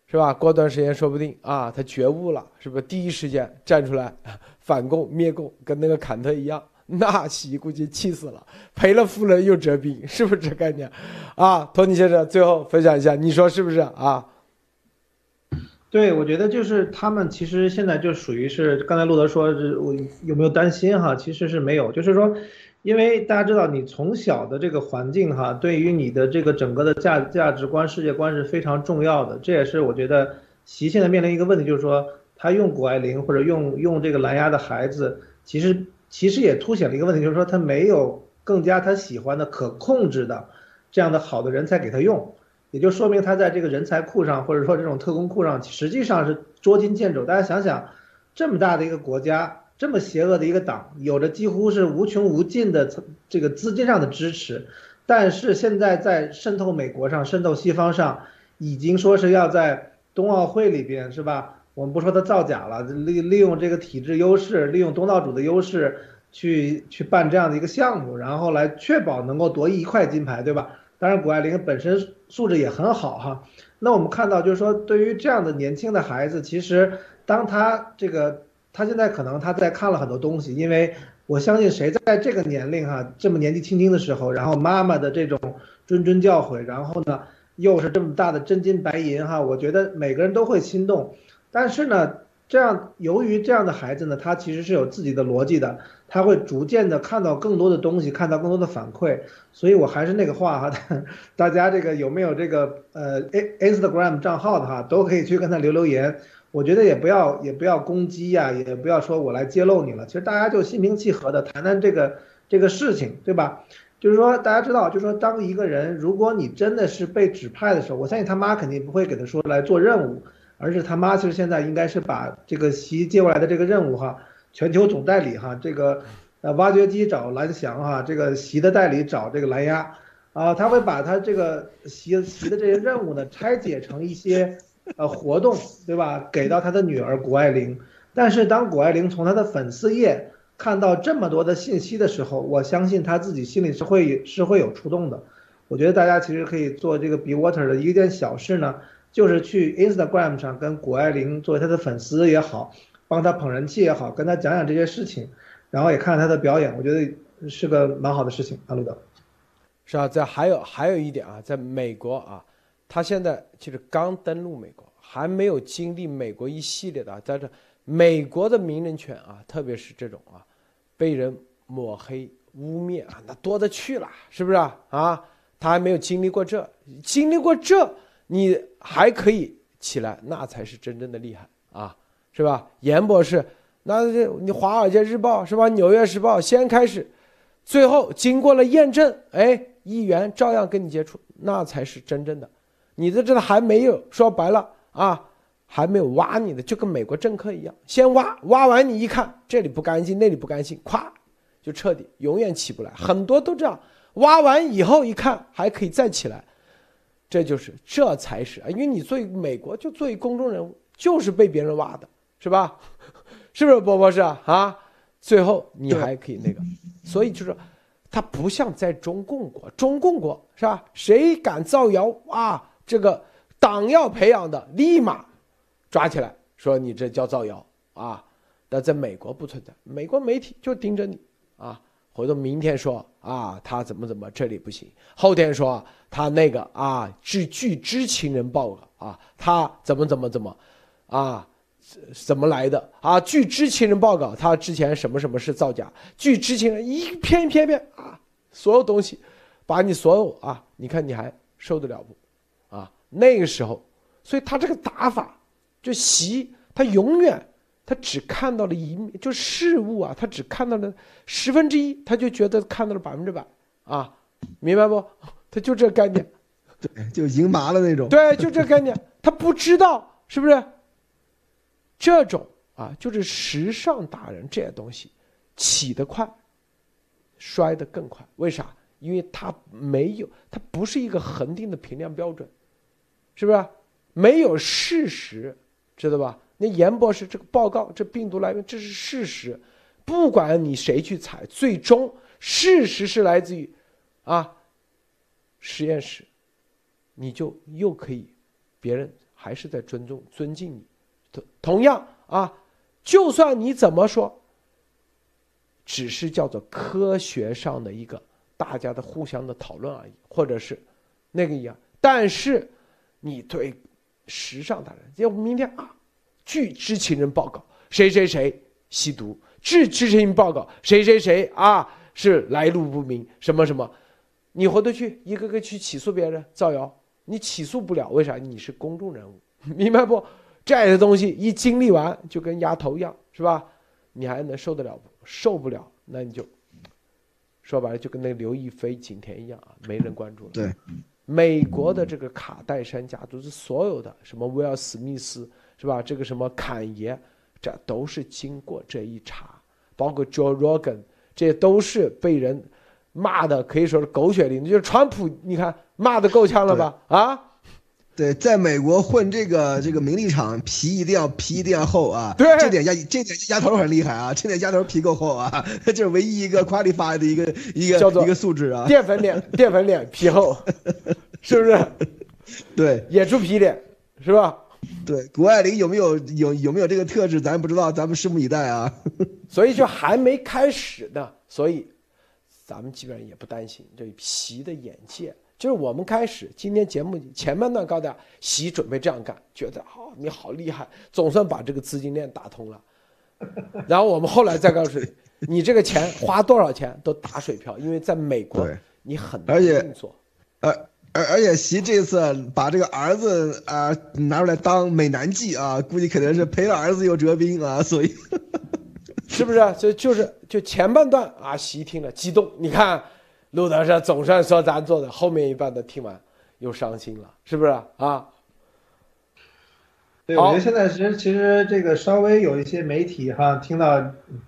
是吧？过段时间说不定啊，他觉悟了，是不是？第一时间站出来反共灭共，跟那个坎特一样。那习估计气死了，赔了夫人又折兵，是不是这概念？啊，托尼先生，最后分享一下，你说是不是啊？对，我觉得就是他们其实现在就属于是刚才路德说，我有没有担心哈？其实是没有，就是说，因为大家知道，你从小的这个环境哈，对于你的这个整个的价价值观、世界观是非常重要的。这也是我觉得习现在面临一个问题，就是说他用谷爱凌或者用用这个蓝牙的孩子，其实其实也凸显了一个问题，就是说他没有更加他喜欢的可控制的这样的好的人才给他用，也就说明他在这个人才库上或者说这种特工库上实际上是捉襟见肘。大家想想，这么大的一个国家。这么邪恶的一个党，有着几乎是无穷无尽的这个资金上的支持，但是现在在渗透美国上、渗透西方上，已经说是要在冬奥会里边，是吧？我们不说他造假了，利利用这个体制优势，利用东道主的优势去去办这样的一个项目，然后来确保能够夺一块金牌，对吧？当然，谷爱凌本身素质也很好哈。那我们看到，就是说，对于这样的年轻的孩子，其实当他这个。他现在可能他在看了很多东西，因为我相信谁在这个年龄哈，这么年纪轻轻的时候，然后妈妈的这种谆谆教诲，然后呢又是这么大的真金白银哈，我觉得每个人都会心动。但是呢，这样由于这样的孩子呢，他其实是有自己的逻辑的，他会逐渐的看到更多的东西，看到更多的反馈。所以我还是那个话哈，大家这个有没有这个呃 Instagram 账号的哈，都可以去跟他留留言。我觉得也不要也不要攻击呀，也不要说我来揭露你了。其实大家就心平气和的谈谈这个这个事情，对吧？就是说大家知道，就是说当一个人如果你真的是被指派的时候，我相信他妈肯定不会给他说来做任务，而是他妈其实现在应该是把这个习接过来的这个任务哈，全球总代理哈，这个呃挖掘机找蓝翔哈，这个习的代理找这个蓝牙啊，他会把他这个习习的这些任务呢拆解成一些。呃，活动对吧？给到他的女儿谷爱凌，但是当谷爱凌从他的粉丝页看到这么多的信息的时候，我相信他自己心里是会是会有触动的。我觉得大家其实可以做这个 Be Water 的一件小事呢，就是去 Instagram 上跟谷爱凌作为他的粉丝也好，帮他捧人气也好，跟他讲讲这些事情，然后也看看他的表演，我觉得是个蛮好的事情。阿鲁德，是啊，在还有还有一点啊，在美国啊。他现在其实刚登陆美国，还没有经历美国一系列的，啊在这美国的名人圈啊，特别是这种啊，被人抹黑污蔑啊，那多得去了，是不是啊？啊，他还没有经历过这，经历过这，你还可以起来，那才是真正的厉害啊，是吧？严博士，那这你《华尔街日报》是吧？《纽约时报》先开始，最后经过了验证，哎，议员照样跟你接触，那才是真正的。你在这里还没有说白了啊，还没有挖你的，就跟美国政客一样，先挖，挖完你一看这里不干净，那里不干净，咵就彻底，永远起不来。很多都这样，挖完以后一看还可以再起来，这就是这才是啊，因为你作为美国就作为公众人物，就是被别人挖的，是吧？是不是波博士啊？最后你还可以那个，所以就是，他不像在中共国，中共国是吧？谁敢造谣啊？这个党要培养的，立马抓起来，说你这叫造谣啊！但在美国不存在，美国媒体就盯着你啊，回头明天说啊，他怎么怎么这里不行，后天说他那个啊，据据知情人报告啊，他怎么怎么怎么啊，怎么来的啊？据知情人报告，他之前什么什么是造假？据知情人一篇一篇篇啊，所有东西，把你所有啊，你看你还受得了不？啊那个时候，所以他这个打法，就习他永远他只看到了一面，就事物啊，他只看到了十分之一，他就觉得看到了百分之百啊，明白不？他就这概念，对，就赢麻了那种。对，就这概念，他不知道是不是？这种啊，就是时尚达人这些东西，起得快，摔得更快。为啥？因为他没有，他不是一个恒定的评量标准。是不是没有事实，知道吧？那严博士这个报告，这病毒来源这是事实，不管你谁去采，最终事实是来自于啊实验室，你就又可以，别人还是在尊重尊敬你。同同样啊，就算你怎么说，只是叫做科学上的一个大家的互相的讨论而已，或者是那个一样，但是。你对时尚达人，要不明天啊，据知情人报告，谁谁谁吸毒；据知情人报告，谁谁谁啊是来路不明什么什么，你回头去一个个去起诉别人造谣，你起诉不了，为啥？你是公众人物，明白不？这样的东西一经历完就跟丫头一样，是吧？你还能受得了不？受不了，那你就说白了就跟那刘亦菲、景甜一样啊，没人关注了。对，美国的这个卡戴珊家族是所有的什么威尔史密斯是吧？这个什么侃爷，这都是经过这一查，包括 Joe Rogan，这都是被人骂的可以说是狗血淋头。就是川普，你看骂的够呛了吧？啊？对，在美国混这个这个名利场，皮一定要皮一定要厚啊！对，这点丫这点丫头很厉害啊，这点丫头皮够厚啊，这是唯一一个 qualify 的一个一个叫做一个素质啊。淀粉脸，淀粉脸皮厚，是不是？对，野猪皮脸是吧？对，谷爱凌有没有有有没有这个特质，咱不知道，咱们拭目以待啊。所以就还没开始呢，所以咱们基本上也不担心这习的眼界。就是我们开始今天节目前半段告诉大家，习准备这样干，觉得哦你好厉害，总算把这个资金链打通了。然后我们后来再告诉你，你这个钱花多少钱都打水漂，因为在美国你很难运作。而而而且习这次把这个儿子啊拿出来当美男计啊，估计肯定是赔了儿子又折兵啊，所以 是不是？就就是就前半段啊，习听了激动，你看。路德社总算说咱做的，后面一半的听完又伤心了，是不是啊？对，我觉得现在其实其实这个稍微有一些媒体哈，听到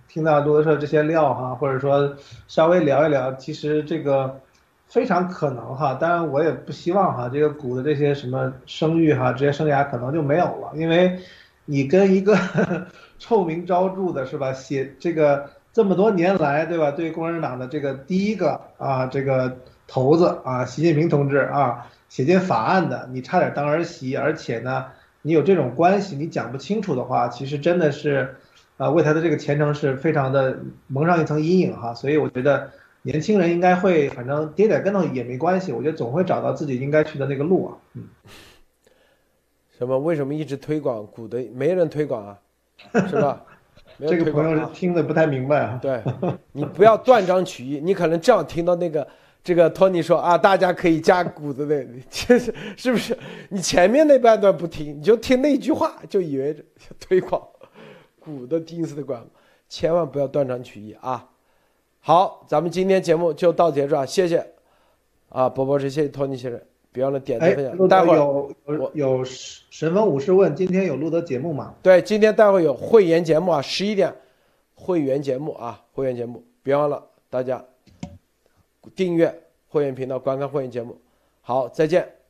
听到路德社这些料哈，或者说稍微聊一聊，其实这个非常可能哈，当然我也不希望哈，这个股的这些什么声誉哈，职业生涯可能就没有了，因为你跟一个 臭名昭著的是吧，写这个。这么多年来，对吧？对共产党的这个第一个啊，这个头子啊，习近平同志啊，写进法案的，你差点当儿媳，而且呢，你有这种关系，你讲不清楚的话，其实真的是，啊，为他的这个前程是非常的蒙上一层阴影哈。所以我觉得年轻人应该会，反正跌点跟头也没关系，我觉得总会找到自己应该去的那个路啊。嗯。什么？为什么一直推广股的？没人推广啊，是吧？这个朋友是听的不太明白啊。对，你不要断章取义。你可能正好听到那个这个托尼说啊，大家可以加股子的，其实是不是？你前面那半段不听，你就听那句话，就以为推广股的第一次的管，千万不要断章取义啊！好，咱们今天节目就到结束啊，谢谢啊，波波，谢谢托尼先生。别忘了点赞分享。待会有有有神风武士问，今天有录的节目吗？对，今天待会有会员节目啊，十一点，会员节目啊，会员节目，别忘了大家订阅会员频道，观看会员节目。好，再见。